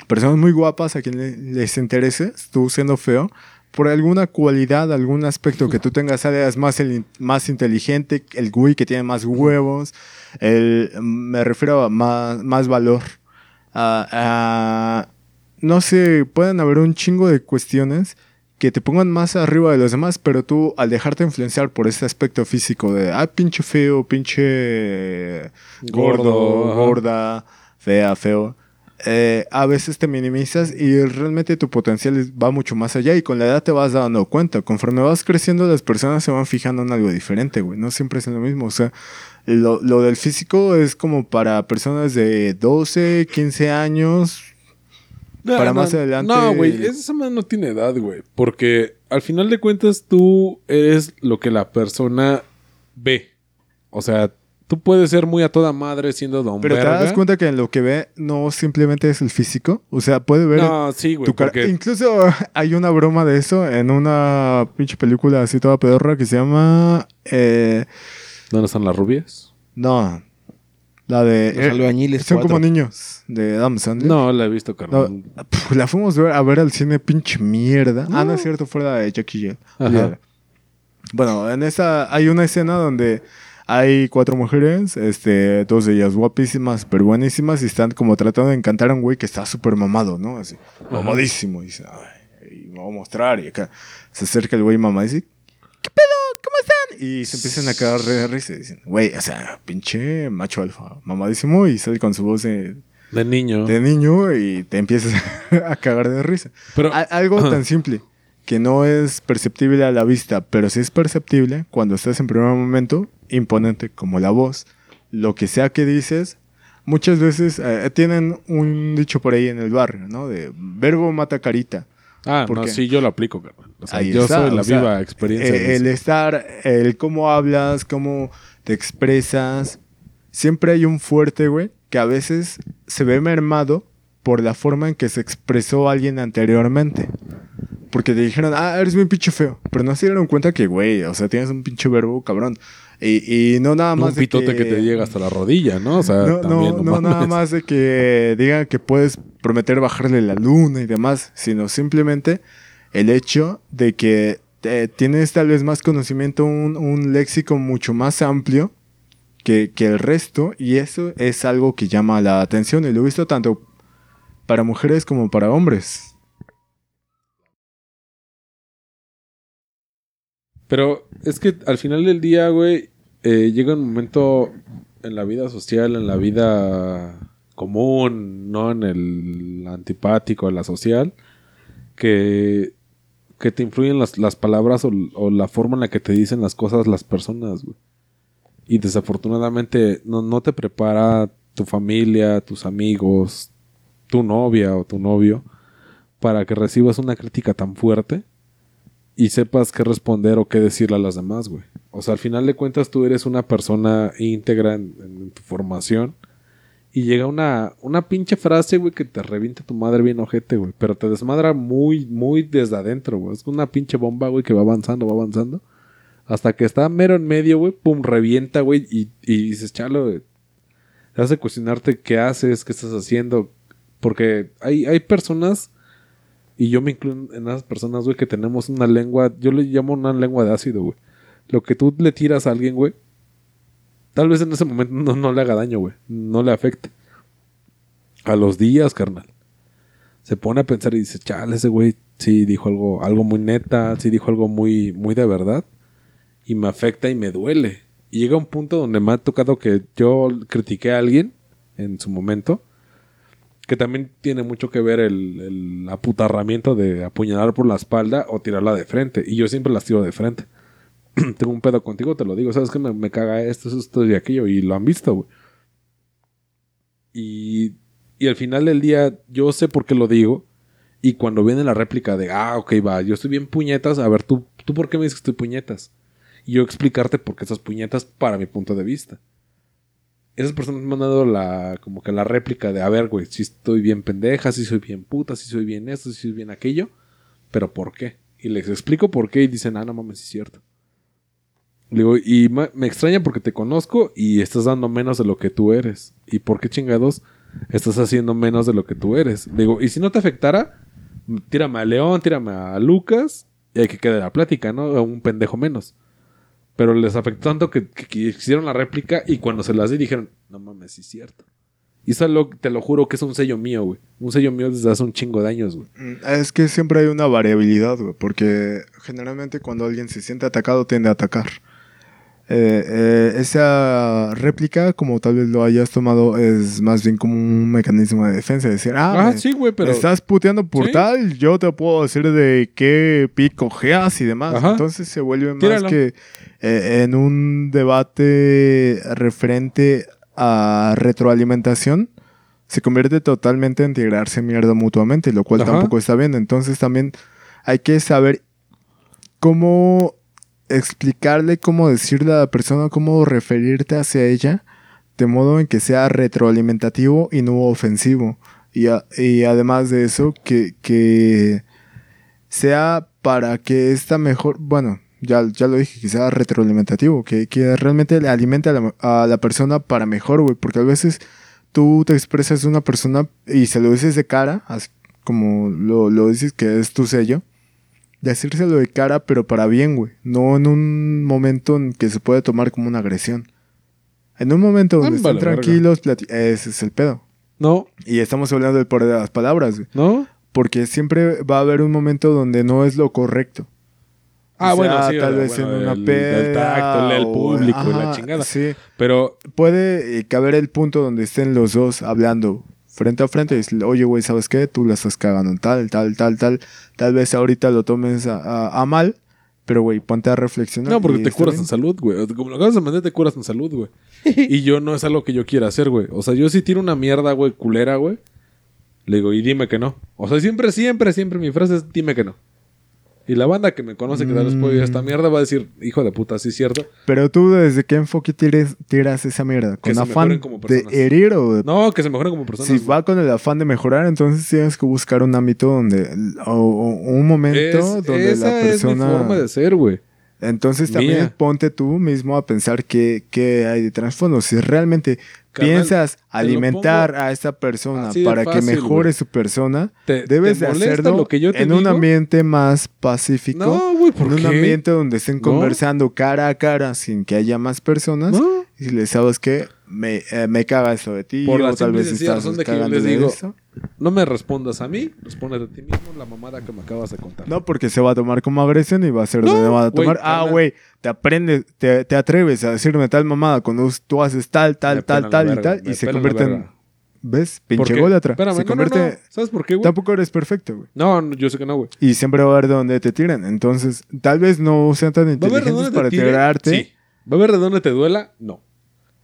personas muy guapas a quien le- les interese, tú siendo feo, por alguna cualidad, algún aspecto que tú tengas, seas más, más inteligente, el güey que tiene más huevos, el, me refiero a más, más valor. Ah, ah, no sé, pueden haber un chingo de cuestiones que te pongan más arriba de los demás, pero tú al dejarte influenciar por ese aspecto físico de, ah, pinche feo, pinche gordo, gorda, fea, feo, eh, a veces te minimizas y realmente tu potencial va mucho más allá y con la edad te vas dando cuenta. Conforme vas creciendo, las personas se van fijando en algo diferente, güey. No siempre es lo mismo. O sea, lo, lo del físico es como para personas de 12, 15 años. Para más adelante- No, güey, esa madre no tiene edad, güey. Porque al final de cuentas tú eres lo que la persona ve. O sea, tú puedes ser muy a toda madre siendo don Pero te das cuenta que en lo que ve no simplemente es el físico. O sea, puede ver No, sí, güey. tu cara. Porque Incluso hay una broma de eso en una pinche película así toda pedorra que se llama... eh, ¿Dónde están las rubias? no, la de... Los albañiles son como niños de Adam Sandler. No, la he visto, No, carnal. pf, la fuimos a ver, a ver al cine pinche mierda. Ah, no es cierto, fue la de Jackie. Olvídala. Bueno, en esa hay una escena donde hay cuatro mujeres, este, dos de ellas guapísimas, pero buenísimas, y están como tratando de encantar a un güey que está súper mamado, ¿no? Así, mamadísimo. Y dice, ay, y me voy a mostrar. Y acá se acerca el güey mamá y dice, ¿qué pedo? ¿Cómo están? Y se empiezan a cagar de risa. Y dicen, güey, o sea, pinche macho alfa, mamadísimo, y sale con su voz de, De niño. de niño y te empiezas a cagar de risa. Pero, A- algo Ajá. tan simple que no es perceptible a la vista, pero sí es perceptible cuando estás en primer momento, imponente como la voz, lo que sea que dices. Muchas veces eh, tienen un dicho por ahí en el barrio, ¿no? De verbo mata carita. Ah, ¿por no, sí, yo lo aplico, carnal. O sea, Ahí yo está, soy la sea, viva experiencia. el eso. estar, el cómo hablas, cómo te expresas. Siempre hay un fuerte, güey, que a veces se ve mermado por la forma en que se expresó alguien anteriormente. porque te dijeron, ah, eres bien pinche feo. Pero no se dieron cuenta que, güey, o sea, tienes un pinche verbo cabrón. Y, y no nada más. Un pitote que... te llega hasta la rodilla, ¿no? O sea, no, también, no, no no nada más de que digan que puedes prometer bajarle la luna y demás, sino simplemente el hecho de que eh, tienes tal vez más conocimiento, un, un léxico mucho más amplio que, que el resto, y eso es algo que llama la atención, y lo he visto tanto para mujeres como para hombres. Pero es que al final del día, güey, eh, llega un momento en la vida social, en la vida común, no en el antipático, en la social, que, que te influyen las, las palabras o, la forma en la que te dicen las cosas las personas, güey. Y desafortunadamente no, no te prepara tu familia, tus amigos, tu novia o tu novio para que recibas una crítica tan fuerte y sepas qué responder o qué decirle a las demás, güey. O sea, al final de cuentas tú eres una persona íntegra en, tu formación y llega una, una pinche frase, güey, que te revienta tu madre bien ojete, güey. Pero te desmadra muy, muy desde adentro, güey. Es una pinche bomba, güey, que va avanzando, va avanzando. Hasta que está mero en medio, güey, pum, revienta, güey, y, y dices, chalo. Te hace cuestionarte qué haces, qué estás haciendo. Porque hay, hay personas, y yo me incluyo en esas personas, güey, que tenemos una lengua, yo le llamo una lengua de ácido, güey. Lo que tú le tiras a alguien, güey, tal vez en ese momento no, no le haga daño, güey. No le afecte. A los días, carnal. Se pone a pensar y dice, chale, ese güey sí dijo algo, algo muy neta, sí dijo algo muy, muy de verdad. Y me afecta y me duele. Y llega un punto donde me ha tocado que yo critiqué a alguien en su momento. Que también tiene mucho que ver el, aputarramiento de apuñalar por la espalda o tirarla de frente. Y yo siempre las tiro de frente. Tengo un pedo contigo, te lo digo. ¿Sabes que me, caga esto, esto y aquello? Y lo han visto. Y, y al final del día, yo sé por qué lo digo. Y cuando viene la réplica de, ah, ok, va, yo estoy bien puñetas. A ver, ¿tú, ¿tú por qué me dices que estoy puñetas? Y yo explicarte por qué estás puñetas para mi punto de vista. Esas personas me han dado la, como que la réplica de, a ver, güey, si estoy bien pendeja, si soy bien puta, si soy bien esto, si soy bien aquello. Pero ¿por qué? Y les explico por qué y dicen, ah, no mames, es cierto. Digo, y me extraña porque te conozco y estás dando menos de lo que tú eres. ¿Y por qué chingados estás haciendo menos de lo que tú eres? Digo, y si no te afectara, tírame a León, tírame a Lucas y hay que quede la plática, ¿no? A un pendejo menos. Pero les afectó tanto que, hicieron la réplica y cuando se las di dijeron, no mames, sí es cierto. Y eso te lo juro que es un sello mío, güey. Un sello mío desde hace un chingo de años, güey. Mm, Es que siempre hay una variabilidad, güey, porque generalmente cuando alguien se siente atacado tiende a atacar. Eh, eh, esa réplica, como tal vez lo hayas tomado, es más bien como un mecanismo de defensa. Decir, ah, Ah, me- sí, güey, pero... me estás puteando por Sí. tal, yo te puedo decir de qué pico geas y demás. Ajá. Entonces se vuelve más que eh, en un debate referente a retroalimentación. Se convierte totalmente en tirarse mierda mutuamente, lo cual Ajá. tampoco está bien. Entonces también hay que saber cómo explicarle, cómo decirle a la persona, cómo referirte hacia ella, de modo en que sea retroalimentativo y no ofensivo. Y, además de eso, que, sea para que esta mejor, bueno, ya, ya lo dije, que sea retroalimentativo, que, que realmente le alimente a la, persona para mejor, güey, porque a veces tú te expresas de una persona y se lo dices de cara, como lo, lo dices que es tu sello, decírselo de cara, pero para bien, güey, no en un momento en que se puede tomar como una agresión. En un momento donde Ah, vale, verga. tranquilos, ese es el pedo. No, Y estamos hablando del poder de las palabras, güey. no. Porque siempre va a haber un momento donde no es lo correcto. Ah, O bueno, sí. tal bueno, vez en una el, peda. El tacto, el o- público la chingada. Sí. Pero, Puede eh, caber el punto donde estén los dos hablando frente a frente y decirle, oye, güey, ¿sabes qué? Tú la estás cagando en tal, tal, tal, tal. Tal vez ahorita lo tomes a, a- a mal, pero, güey, ponte a reflexionar. no, porque te curas bien. en salud, güey. Como lo acabas de mandar, te curas en salud, güey. y yo no es algo que yo quiera hacer, güey. O sea, yo si tiro una mierda, güey, culera, güey. Le digo, y dime que no. O sea, siempre, siempre, siempre mi frase es dime que no. Y la banda que me conoce que tal vez puede oír esta Mm. mierda va a decir, hijo de puta, sí es cierto. Pero tú, ¿desde qué enfoque tires- tiras esa mierda? ¿Con afán de herir o de No, que se mejoren como personas. Si va con el afán de mejorar, entonces tienes que buscar un ámbito donde. o, o un momento Es- donde esa la persona. es mi forma de ser, güey. Entonces también Mía. ponte tú mismo a pensar qué, qué hay de trasfondo. Si realmente Carnal, piensas alimentar a esta persona para que mejore su persona, ¿Te- debes te de hacerlo lo que yo te en un ambiente más pacífico. No, güey, ¿por en un ambiente donde estén No. conversando cara a cara sin que haya más personas. No. Y le sabes que me, eh, me caga eso de ti. Por la o tal vez estás razón de que yo cagando les de digo, esto. No me respondas a mí, responde a ti mismo la mamada que me acabas de contar. No, porque se va a tomar como agresión y va a ser No, donde va a tomar. ah, güey, te aprendes, te, te atreves a decirme tal mamada cuando tú haces tal, tal, Me tal, tal y tal y se convierte en. ¿Ves? ¿Por Pinche qué? ególatra. Espérame, se no, no, convierte. no. ¿Sabes por qué, güey? Tampoco eres perfecto, güey. No, no, yo sé que no, güey. Y siempre va a haber de donde te tiran. Entonces, tal vez no sean tan ¿Va a haber de inteligentes dónde para tirarte. Sí. ¿Va a haber de dónde te duela? No.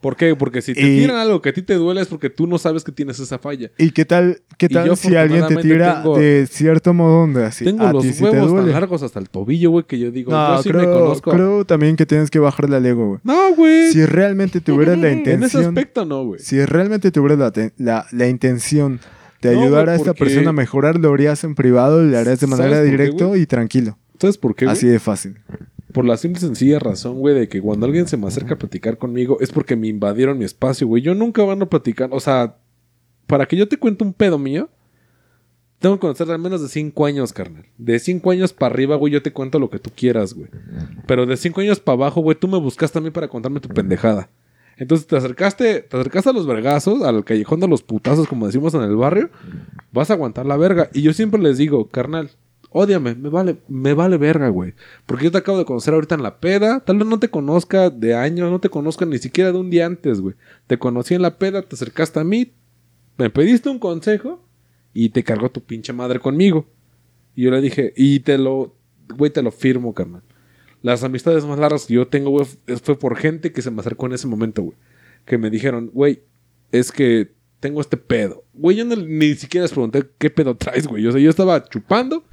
¿Por qué? Porque si te Y- tiran algo que a ti te duele es porque tú no sabes que tienes esa falla. ¿Y qué tal, qué tal yo si alguien te tira tengo- de cierto modo donde así Tengo a los te huevos tan largos hasta el tobillo, güey, que yo digo, No, yo sí me creo, conozco. creo también que tienes que bajarle al ego, güey. No, güey. Si realmente tuvieras la en ese intención aspecto no, güey. Si realmente tuvieras la, la, la intención de No, ayudar a esta persona a mejorar, lo harías en privado y lo harías de ¿Sabes manera güey? y tranquilo. ¿Sabes por qué? Así de fácil. Por la simple y sencilla razón, güey, de que cuando alguien se me acerca a platicar conmigo es porque me invadieron mi espacio, güey. Yo nunca van a platicar, o sea, para que yo te cuente un pedo mío, tengo que conocer al menos de cinco años, carnal. De cinco años para arriba, güey, yo te cuento lo que tú quieras, güey. Pero de cinco años para abajo, güey, tú me buscaste a mí para contarme tu pendejada. Entonces te acercaste, te acercaste a los vergazos, al callejón de los putazos, como decimos en el barrio, vas a aguantar la verga. Y yo siempre les digo, carnal, ódiame, me vale, me vale verga, güey. Porque yo te acabo de conocer ahorita en la peda, tal vez no te conozca de años, no te conozca ni siquiera de un día antes, güey. Te conocí en la peda, te acercaste a mí, me pediste un consejo y te cargó tu pinche madre conmigo. Y yo le dije, y te lo, güey, te lo firmo, carnal. Las amistades más largas que yo tengo, güey, fue por gente que se me acercó en ese momento, güey. Que me dijeron, güey, es que tengo este pedo. Güey, yo ni siquiera les pregunté qué pedo traes, güey. Yo estaba chupando.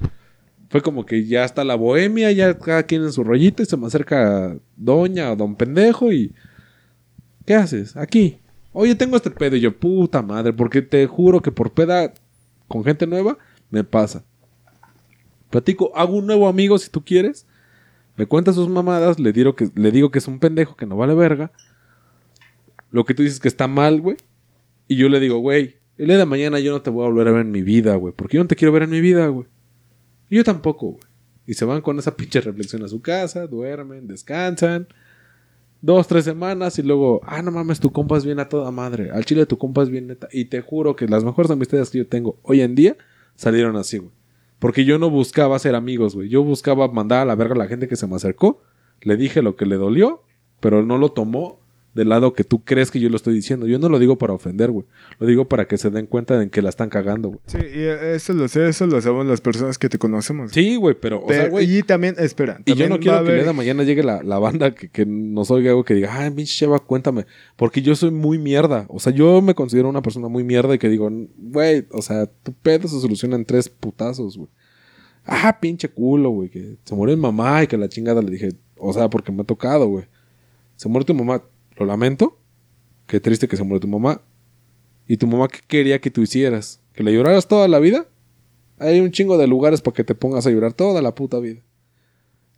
Fue como que ya está la bohemia, ya cada quien en su rollito y se me acerca doña o don pendejo y... ¿Qué haces? Aquí. Oye, tengo este pedo. Y yo, puta madre, porque te juro que por peda con gente nueva me pasa. Platico, hago un nuevo amigo si tú quieres. Me cuenta sus mamadas, le digo que, le digo que es un pendejo, que no vale verga. Lo que tú dices que está mal, güey. Y yo le digo, güey, el día de mañana yo no te voy a volver a ver en mi vida, güey. Porque yo no te quiero ver en mi vida, güey. Yo tampoco, güey. Y se van con esa pinche reflexión a su casa, duermen, descansan. Dos, tres semanas y luego, ah, no mames, tu compa es bien a toda madre. Al chile tu compa es bien neta. Y te juro que las mejores amistades que yo tengo hoy en día salieron así, güey. Porque yo no buscaba ser amigos, güey. Yo buscaba mandar a la verga a la gente que se me acercó. Le dije lo que le dolió, pero no lo tomó del lado que tú crees que yo lo estoy diciendo. Yo no lo digo para ofender, güey. Lo digo para que se den cuenta de que la están cagando, güey. Sí, y eso lo sé, eso lo saben las personas que te conocemos. Sí, güey, pero, o sea, Pero- güey. y también, espera. Y yo no quiero que el día haber- de mañana llegue la, la banda que, que nos oiga algo que diga, ay, pinche chava, cuéntame. Porque yo soy muy mierda. O sea, yo me considero una persona muy mierda y que digo, güey, o sea, tu pedo se soluciona en tres putazos, güey. Ah, pinche culo, güey, que se murió mi mamá y que la chingada le dije, o sea, porque me ha tocado, güey. Se murió tu mamá, lo lamento. Qué triste que se murió tu mamá. ¿Y tu mamá qué quería que tú hicieras? ¿Que le lloraras toda la vida? Hay un chingo de lugares para que te pongas a llorar toda la puta vida.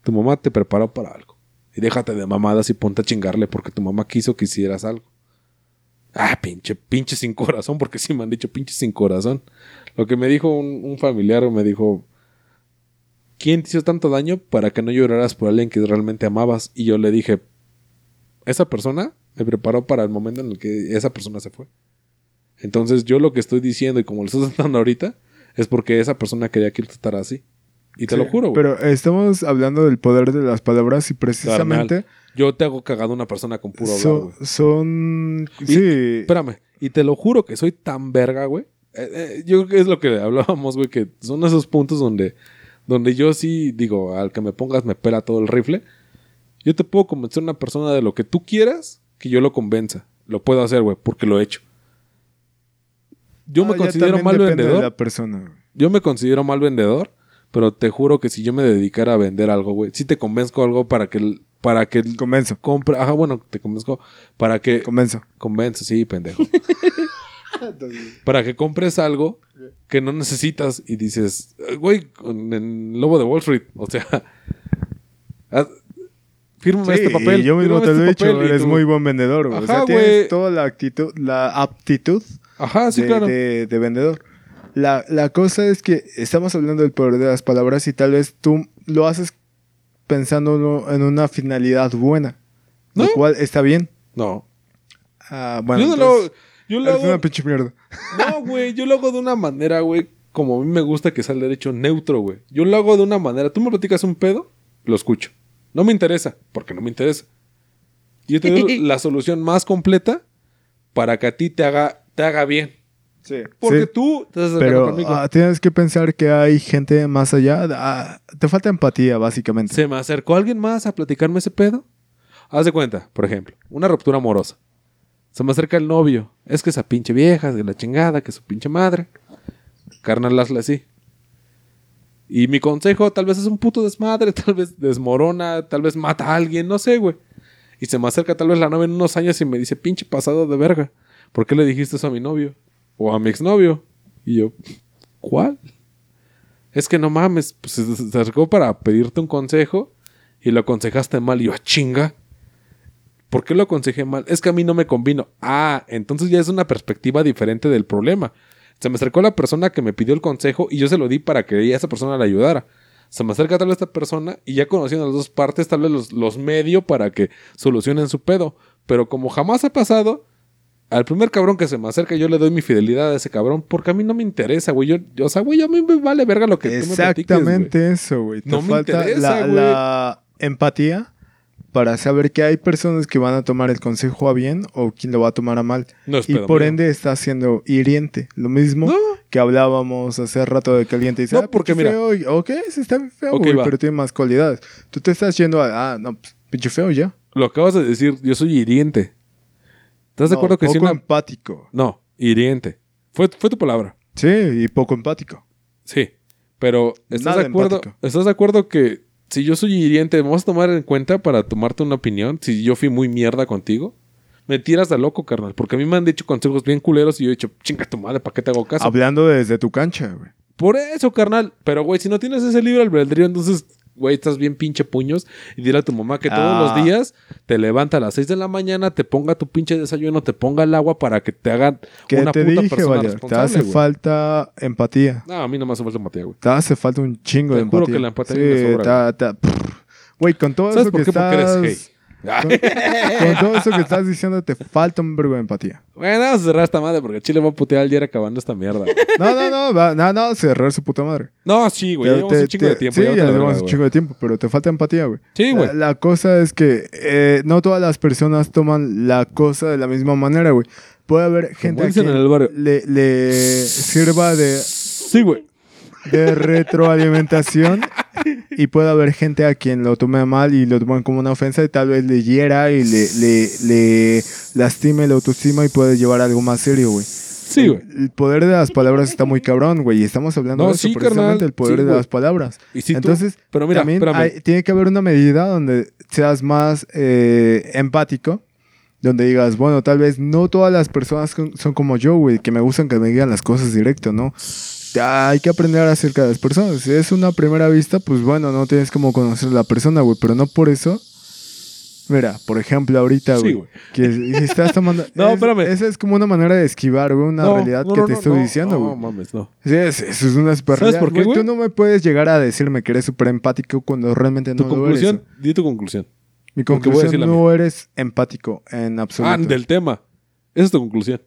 Tu mamá te preparó para algo. Y déjate de mamadas y ponte a chingarle porque tu mamá quiso que hicieras algo. Ah, pinche, pinche sin corazón, porque sí me han dicho pinche sin corazón. Lo que me dijo un, un familiar me dijo, ¿quién te hizo tanto daño para que no lloraras por alguien que realmente amabas? Y yo le dije, esa persona me preparó para el momento en el que esa persona se fue. Entonces yo lo que estoy diciendo y como lo estoy tratando ahorita es porque esa persona quería que él tratara así. Y te Sí, lo juro, güey. Pero estamos hablando del poder de las palabras y precisamente Carnal, yo te hago cagado una persona con puro hablar, güey. son... Y- Sí. Espérame, y te lo juro que soy tan verga, güey. Eh, eh, yo creo que es lo que hablábamos, güey, que son esos puntos donde, donde yo sí digo, al que me pongas me pela todo el rifle. Yo te puedo convencer a una persona de lo que tú quieras que yo lo convenza. Lo puedo hacer, güey, porque lo he hecho. Yo Ah, me ya considero mal de vendedor. la persona. güey. Yo me considero mal vendedor, pero te juro que si yo me dedicara a vender algo, güey, si te convenzco algo para que el- para que Convenzo. compre, ajá, bueno, te convenzco para que Convenzo. convence, sí, pendejo. para que compres algo que no necesitas y dices, "Eh, güey, el lobo de Wall Street, o sea, fírmame Sí, este papel. y yo mismo te lo he este dicho, papel", y eres tú, muy buen vendedor, güey. o sea, Ajá, tienes toda la actitud, la aptitud Ajá, sí, de, claro. de- de vendedor. La, la cosa es que estamos hablando del poder de las palabras y tal vez tú lo haces pensando en una finalidad buena. Lo ¿No? cual está bien. No. Ah, bueno, yo no entonces, lo, yo lo hago, una pinche mierda. no, güey, yo lo hago de una manera, güey, como a mí me gusta que sea el derecho neutro, güey. Yo lo hago de una manera, tú me platicas un pedo, lo escucho. No me interesa, porque no me interesa. Y yo te doy la solución más completa para que a ti te haga, te haga bien. Sí. Porque Sí, tú te estás acercando pero conmigo. ah, tienes que pensar que hay gente más allá. ah, te falta empatía, básicamente. ¿Se me acercó alguien más a platicarme ese pedo? Haz de cuenta, por ejemplo, una ruptura amorosa. Se me acerca el novio. Es que esa pinche vieja, de la chingada, que su pinche madre. Carnal, hazle así. Y mi consejo, tal vez es un puto desmadre, tal vez desmorona, tal vez mata a alguien, no sé, güey. Y se me acerca tal vez la novia en unos años y me dice, pinche pasado de verga. ¿Por qué le dijiste eso a mi novio? O a mi exnovio. Y yo, ¿cuál? Es que no mames, pues se acercó para pedirte un consejo y lo aconsejaste mal. Y yo, "Ah, chinga. ¿Por qué lo aconsejé mal? Es que a mí no me convino. Ah, entonces ya es una perspectiva diferente del problema. Se me acercó la persona que me pidió el consejo y yo se lo di para que esa persona le ayudara. Se me acerca tal vez esta persona y ya conociendo las dos partes, tal vez los, los medio para que solucionen su pedo. Pero como jamás ha pasado, al primer cabrón que se me acerca yo le doy mi fidelidad a ese cabrón porque a mí no me interesa, güey. Yo, yo, o sea, güey, a mí me vale verga lo que tú me platiques, güey. Exactamente eso, güey. Te No me falta interesa, la, güey. la empatía para saber que hay personas que van a tomar el consejo a bien o quien lo va a tomar a mal. No Y por ende está siendo hiriente. Lo mismo No. que hablábamos hace rato de que alguien te dice, No, ah, porque mira. feo. y- Ok, sí está feo, güey, pero tiene más cualidades. Tú te estás yendo a, ah, no, pues, pinche feo ya. Lo acabas de decir, yo soy hiriente. ¿Estás de No, acuerdo que poco si una... empático. No, hiriente. Fue, fue tu palabra. Sí, y poco empático. Sí. Pero ¿estás Nada de acuerdo? empático. ¿Estás de acuerdo que si yo soy hiriente, me vas a tomar en cuenta para tomarte una opinión? Si yo fui muy mierda contigo. Me tiras de loco, carnal. Porque a mí me han dicho consejos bien culeros y yo he dicho, chinga tu madre, ¿para qué te hago caso? Hablando desde tu cancha, güey. Por eso, carnal. Pero, güey, si no tienes ese libre albedrío, entonces, güey, estás bien pinche puños. Y dile a tu mamá que todos Ah. los días te levanta a las 6 de la mañana, te ponga tu pinche desayuno, te ponga el agua para que te hagan ¿Qué una te puta dije, persona Valer? Te hace falta empatía. No, a mí no me hace falta empatía, güey. Te hace falta un chingo Te de juro empatía. que la empatía sí, me sobra. Güey, con todo ¿Sabes eso por que qué? Porque estás... eres gay. Con, con todo eso que estás diciendo, te falta un verbo de empatía. Bueno, vamos a cerrar esta madre porque Chile va a putear al día acabando esta mierda. güey. No, no, no, va- no, no, cerrar su puta madre. No, sí, güey. Te- Llevamos un chingo de te- tiempo. Sí, ya ya llevamos un chingo de tiempo, pero te falta empatía, güey. Sí, güey. La, la cosa es que eh, no todas las personas toman la cosa de la misma manera, güey. Puede haber gente barrio. le, le sirva de, Sí, güey. De retroalimentación y puede haber gente a quien lo tome mal y lo tomen como una ofensa y tal vez le hiera y le, le, le lastime la autoestima y puede llevar a algo más serio, güey. Sí, güey. El poder de las palabras está muy cabrón, güey, y estamos hablando No, de eso sí, precisamente, carnal. el poder Sí, de las palabras. Y si tú- Entonces, pero mira, también hay- tiene que haber una medida donde seas más eh, empático, donde digas, bueno, tal vez no todas las personas son como yo, güey, que me gustan que me digan las cosas directo, ¿no? Ya Hay que aprender acerca de las personas. Si es una primera vista, pues bueno, no tienes como conocer a la persona, güey, pero no por eso. Mira, por ejemplo, ahorita, Sí, güey, güey. que estás tomando... No, es- espérame. Esa es como una manera de esquivar, güey, una No, realidad no, que no, te no, estoy no, diciendo, güey. No, mames, no. Sí, es- eso es una super ¿Sabes por qué, güey? Tú no me puedes llegar a decirme que eres súper empático cuando realmente Tu no lo conclusión, eres. di tu conclusión. Mi porque voy a conclusión, no eres empático en absoluto. Ah, del tema. Esa es tu conclusión.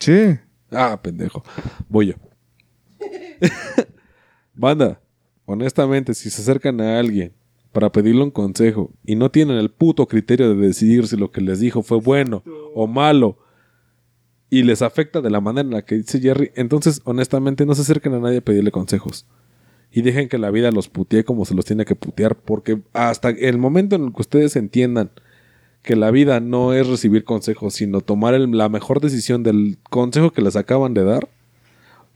Sí. Ah, pendejo. Voy yo. Banda, honestamente, si se acercan a alguien para pedirle un consejo y no tienen el puto criterio de decidir si lo que les dijo fue bueno o malo y les afecta de la manera en la que dice Jerry, entonces honestamente no se acerquen a nadie a pedirle consejos. Y dejen que la vida los putee como se los tiene que putear, porque hasta el momento en el que ustedes entiendan que la vida no es recibir consejos, sino tomar el- la mejor decisión del consejo que les acaban de dar,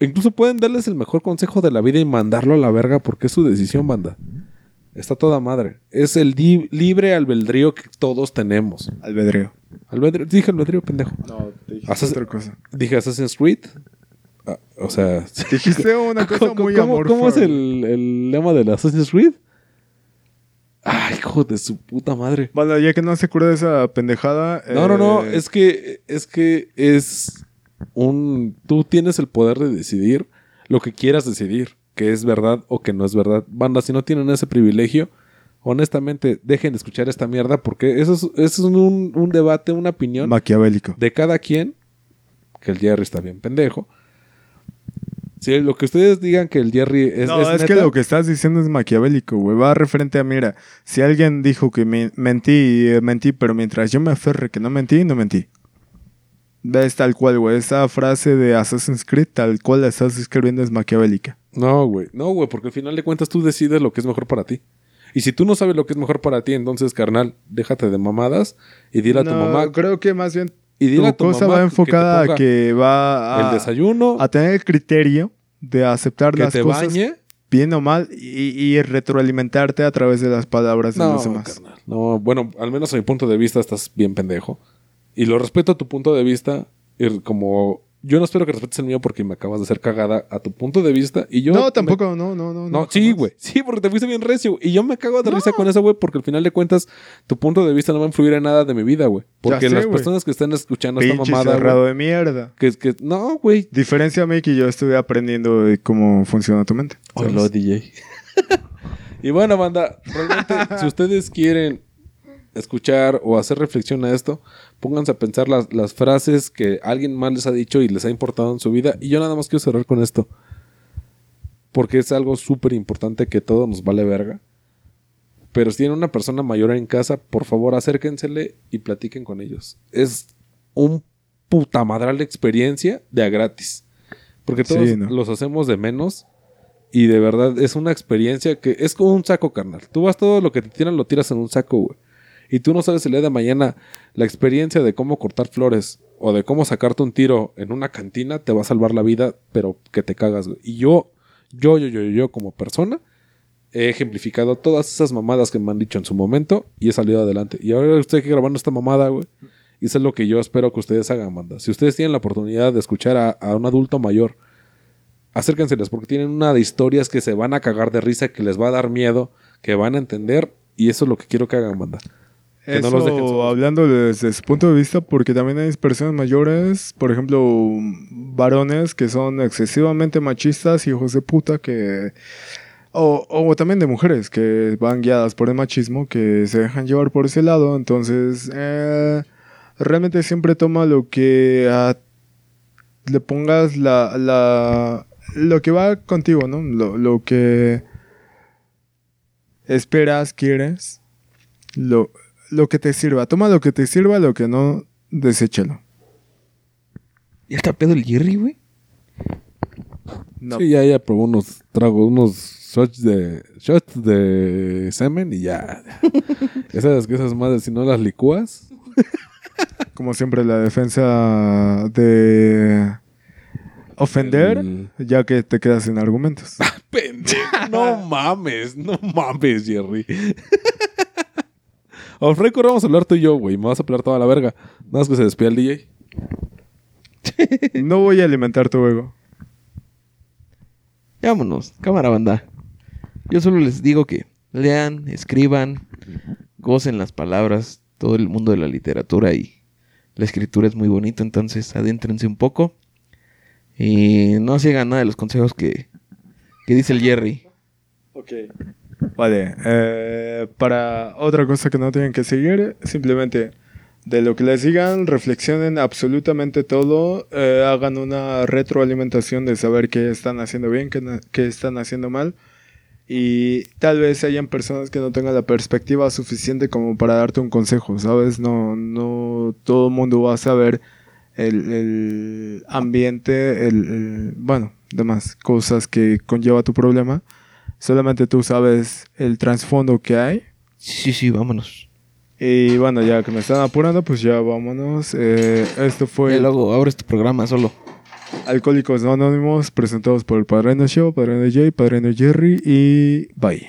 incluso pueden darles el mejor consejo de la vida y mandarlo a la verga porque es su decisión, banda. Está toda madre. Es el libre albedrío que todos tenemos. Albedrío. Albedrío, dije albedrío, pendejo. No, te dije otra cosa. Dije Assassin's Creed. Ah, o sea, Dijiste una cosa ¿Cómo, muy cómo- amorfa. cómo es el, el lema de la Assassin's Creed? Ay, hijo de su puta madre. Bueno, ya que no se acuerda de esa pendejada. No, no, no. eh, Es que, es que es un. Tú tienes el poder de decidir lo que quieras decidir, que es verdad o que no es verdad. Banda, si no tienen ese privilegio, honestamente, dejen de escuchar esta mierda porque eso es, eso es un, un debate, una opinión Maquiavélico. de cada quien. Que el Jerry está bien pendejo. Si lo que ustedes digan que el Jerry es. no, es, es que lo que estás diciendo es maquiavélico, güey. Va referente a, mira, si alguien dijo que me- mentí, eh, mentí, pero mientras yo me aferre que no mentí, no mentí. Ves tal cual, güey. Esa frase de Assassin's Creed, tal cual la estás escribiendo, es maquiavélica. No, güey. No, güey, porque al final de cuentas tú decides lo que es mejor para ti. Y si tú no sabes lo que es mejor para ti, entonces, carnal, déjate de mamadas y dile a tu mamá. creo que más bien Y dile tu a tu cosa mamá va que enfocada ponga a que va a, el desayuno, a tener el criterio de aceptar que las te cosas bañe. bien o mal y, y retroalimentarte a través de las palabras de No, los demás. carnal. No, bueno, al menos a mi punto de vista estás bien pendejo. Y lo respeto a tu punto de vista. Y como yo no espero que respetes el mío porque me acabas de hacer cagada a tu punto de vista. Y yo no, me- tampoco, no, no, no. No, sí, güey. Sí, porque te fuiste bien recio. Y yo me cago de risa con eso, güey, porque al final de cuentas, tu punto de vista no va a influir en nada de mi vida, güey. Porque sé, las personas que están escuchando esta Pinche mamada, cerrado güey, de mierda. que, que no, güey. Diferencia a mí que yo estuve aprendiendo de cómo funciona tu mente. ¿sabes? DJ. y bueno, banda, realmente, si ustedes quieren escuchar o hacer reflexión a esto, pónganse a pensar las, las frases que alguien más les ha dicho y les ha importado en su vida. Y yo nada más quiero cerrar con esto. Porque es algo súper importante que todo nos vale verga. Pero si tienen una persona mayor en casa, por favor acérquensele y platiquen con ellos. Es un puta madral experiencia de a gratis. Porque Sí, todos ¿no? los hacemos de menos. Y de verdad es una experiencia que es como un saco, carnal. Tú vas todo lo que te tiran, lo tiras en un saco, güey. Y tú no sabes el día de mañana la experiencia de cómo cortar flores o de cómo sacarte un tiro en una cantina te va a salvar la vida, pero que te cagas. Y yo, yo, yo, yo, yo como persona he ejemplificado todas esas mamadas que me han dicho en su momento y he salido adelante. Y ahora estoy aquí grabando esta mamada, güey. Y eso es lo que yo espero que ustedes hagan, banda. Si ustedes tienen la oportunidad de escuchar a, a un adulto mayor, acérquenseles porque tienen una de historias que se van a cagar de risa, que les va a dar miedo, que van a entender. Y eso es lo que quiero que hagan, banda. Que no Eso los dejen solos. hablando desde su punto de vista, porque también hay personas mayores, por ejemplo, varones que son excesivamente machistas, hijos de puta, que... O, o también de mujeres que van guiadas por el machismo, que se dejan llevar por ese lado. Entonces, eh, realmente siempre toma lo que a- le pongas la, la... Lo que va contigo, ¿no? Lo, lo que esperas, quieres. Lo, lo que te sirva. Toma lo que te sirva, lo que no, deséchalo. ¿Ya está pedo el Jerry, güey? No. Sí, ya, ya probó unos tragos, unos shots de, shots de semen y ya. esas, que esas madres, si no las licúas. Como siempre, la defensa de ofender, el- ya que te quedas sin argumentos. Pendejo, no mames, no mames, Jerry. Off record vamos a hablar tú y yo, güey. Me vas a hablar toda la verga. Nada más que se despida el DJ. No voy a alimentar tu ego. Vámonos, cámara banda. Yo solo les digo que lean, escriban, gocen las palabras, todo el mundo de la literatura y la escritura es muy bonito, entonces adéntrense un poco y no sigan nada de los consejos que, que dice el Jerry. Ok. Vale. eh, para otra cosa que no tienen que seguir, simplemente de lo que les digan, reflexionen absolutamente todo, eh, hagan una retroalimentación de saber qué están haciendo bien, qué, qué están haciendo mal. Y tal vez hayan personas que no tengan la perspectiva suficiente como para darte un consejo, ¿sabes? No, no todo el mundo va a saber el, el ambiente, el, el- bueno, demás cosas que conlleva tu problema. Solamente tú sabes el trasfondo que hay. Sí, sí, vámonos. Y bueno, ya que me están apurando, pues ya vámonos. Eh, esto fue... Y luego abres tu programa solo. Alcohólicos No Anónimos, presentados por el Padrino Show, Padrino Jay, Padrino Jerry y bye.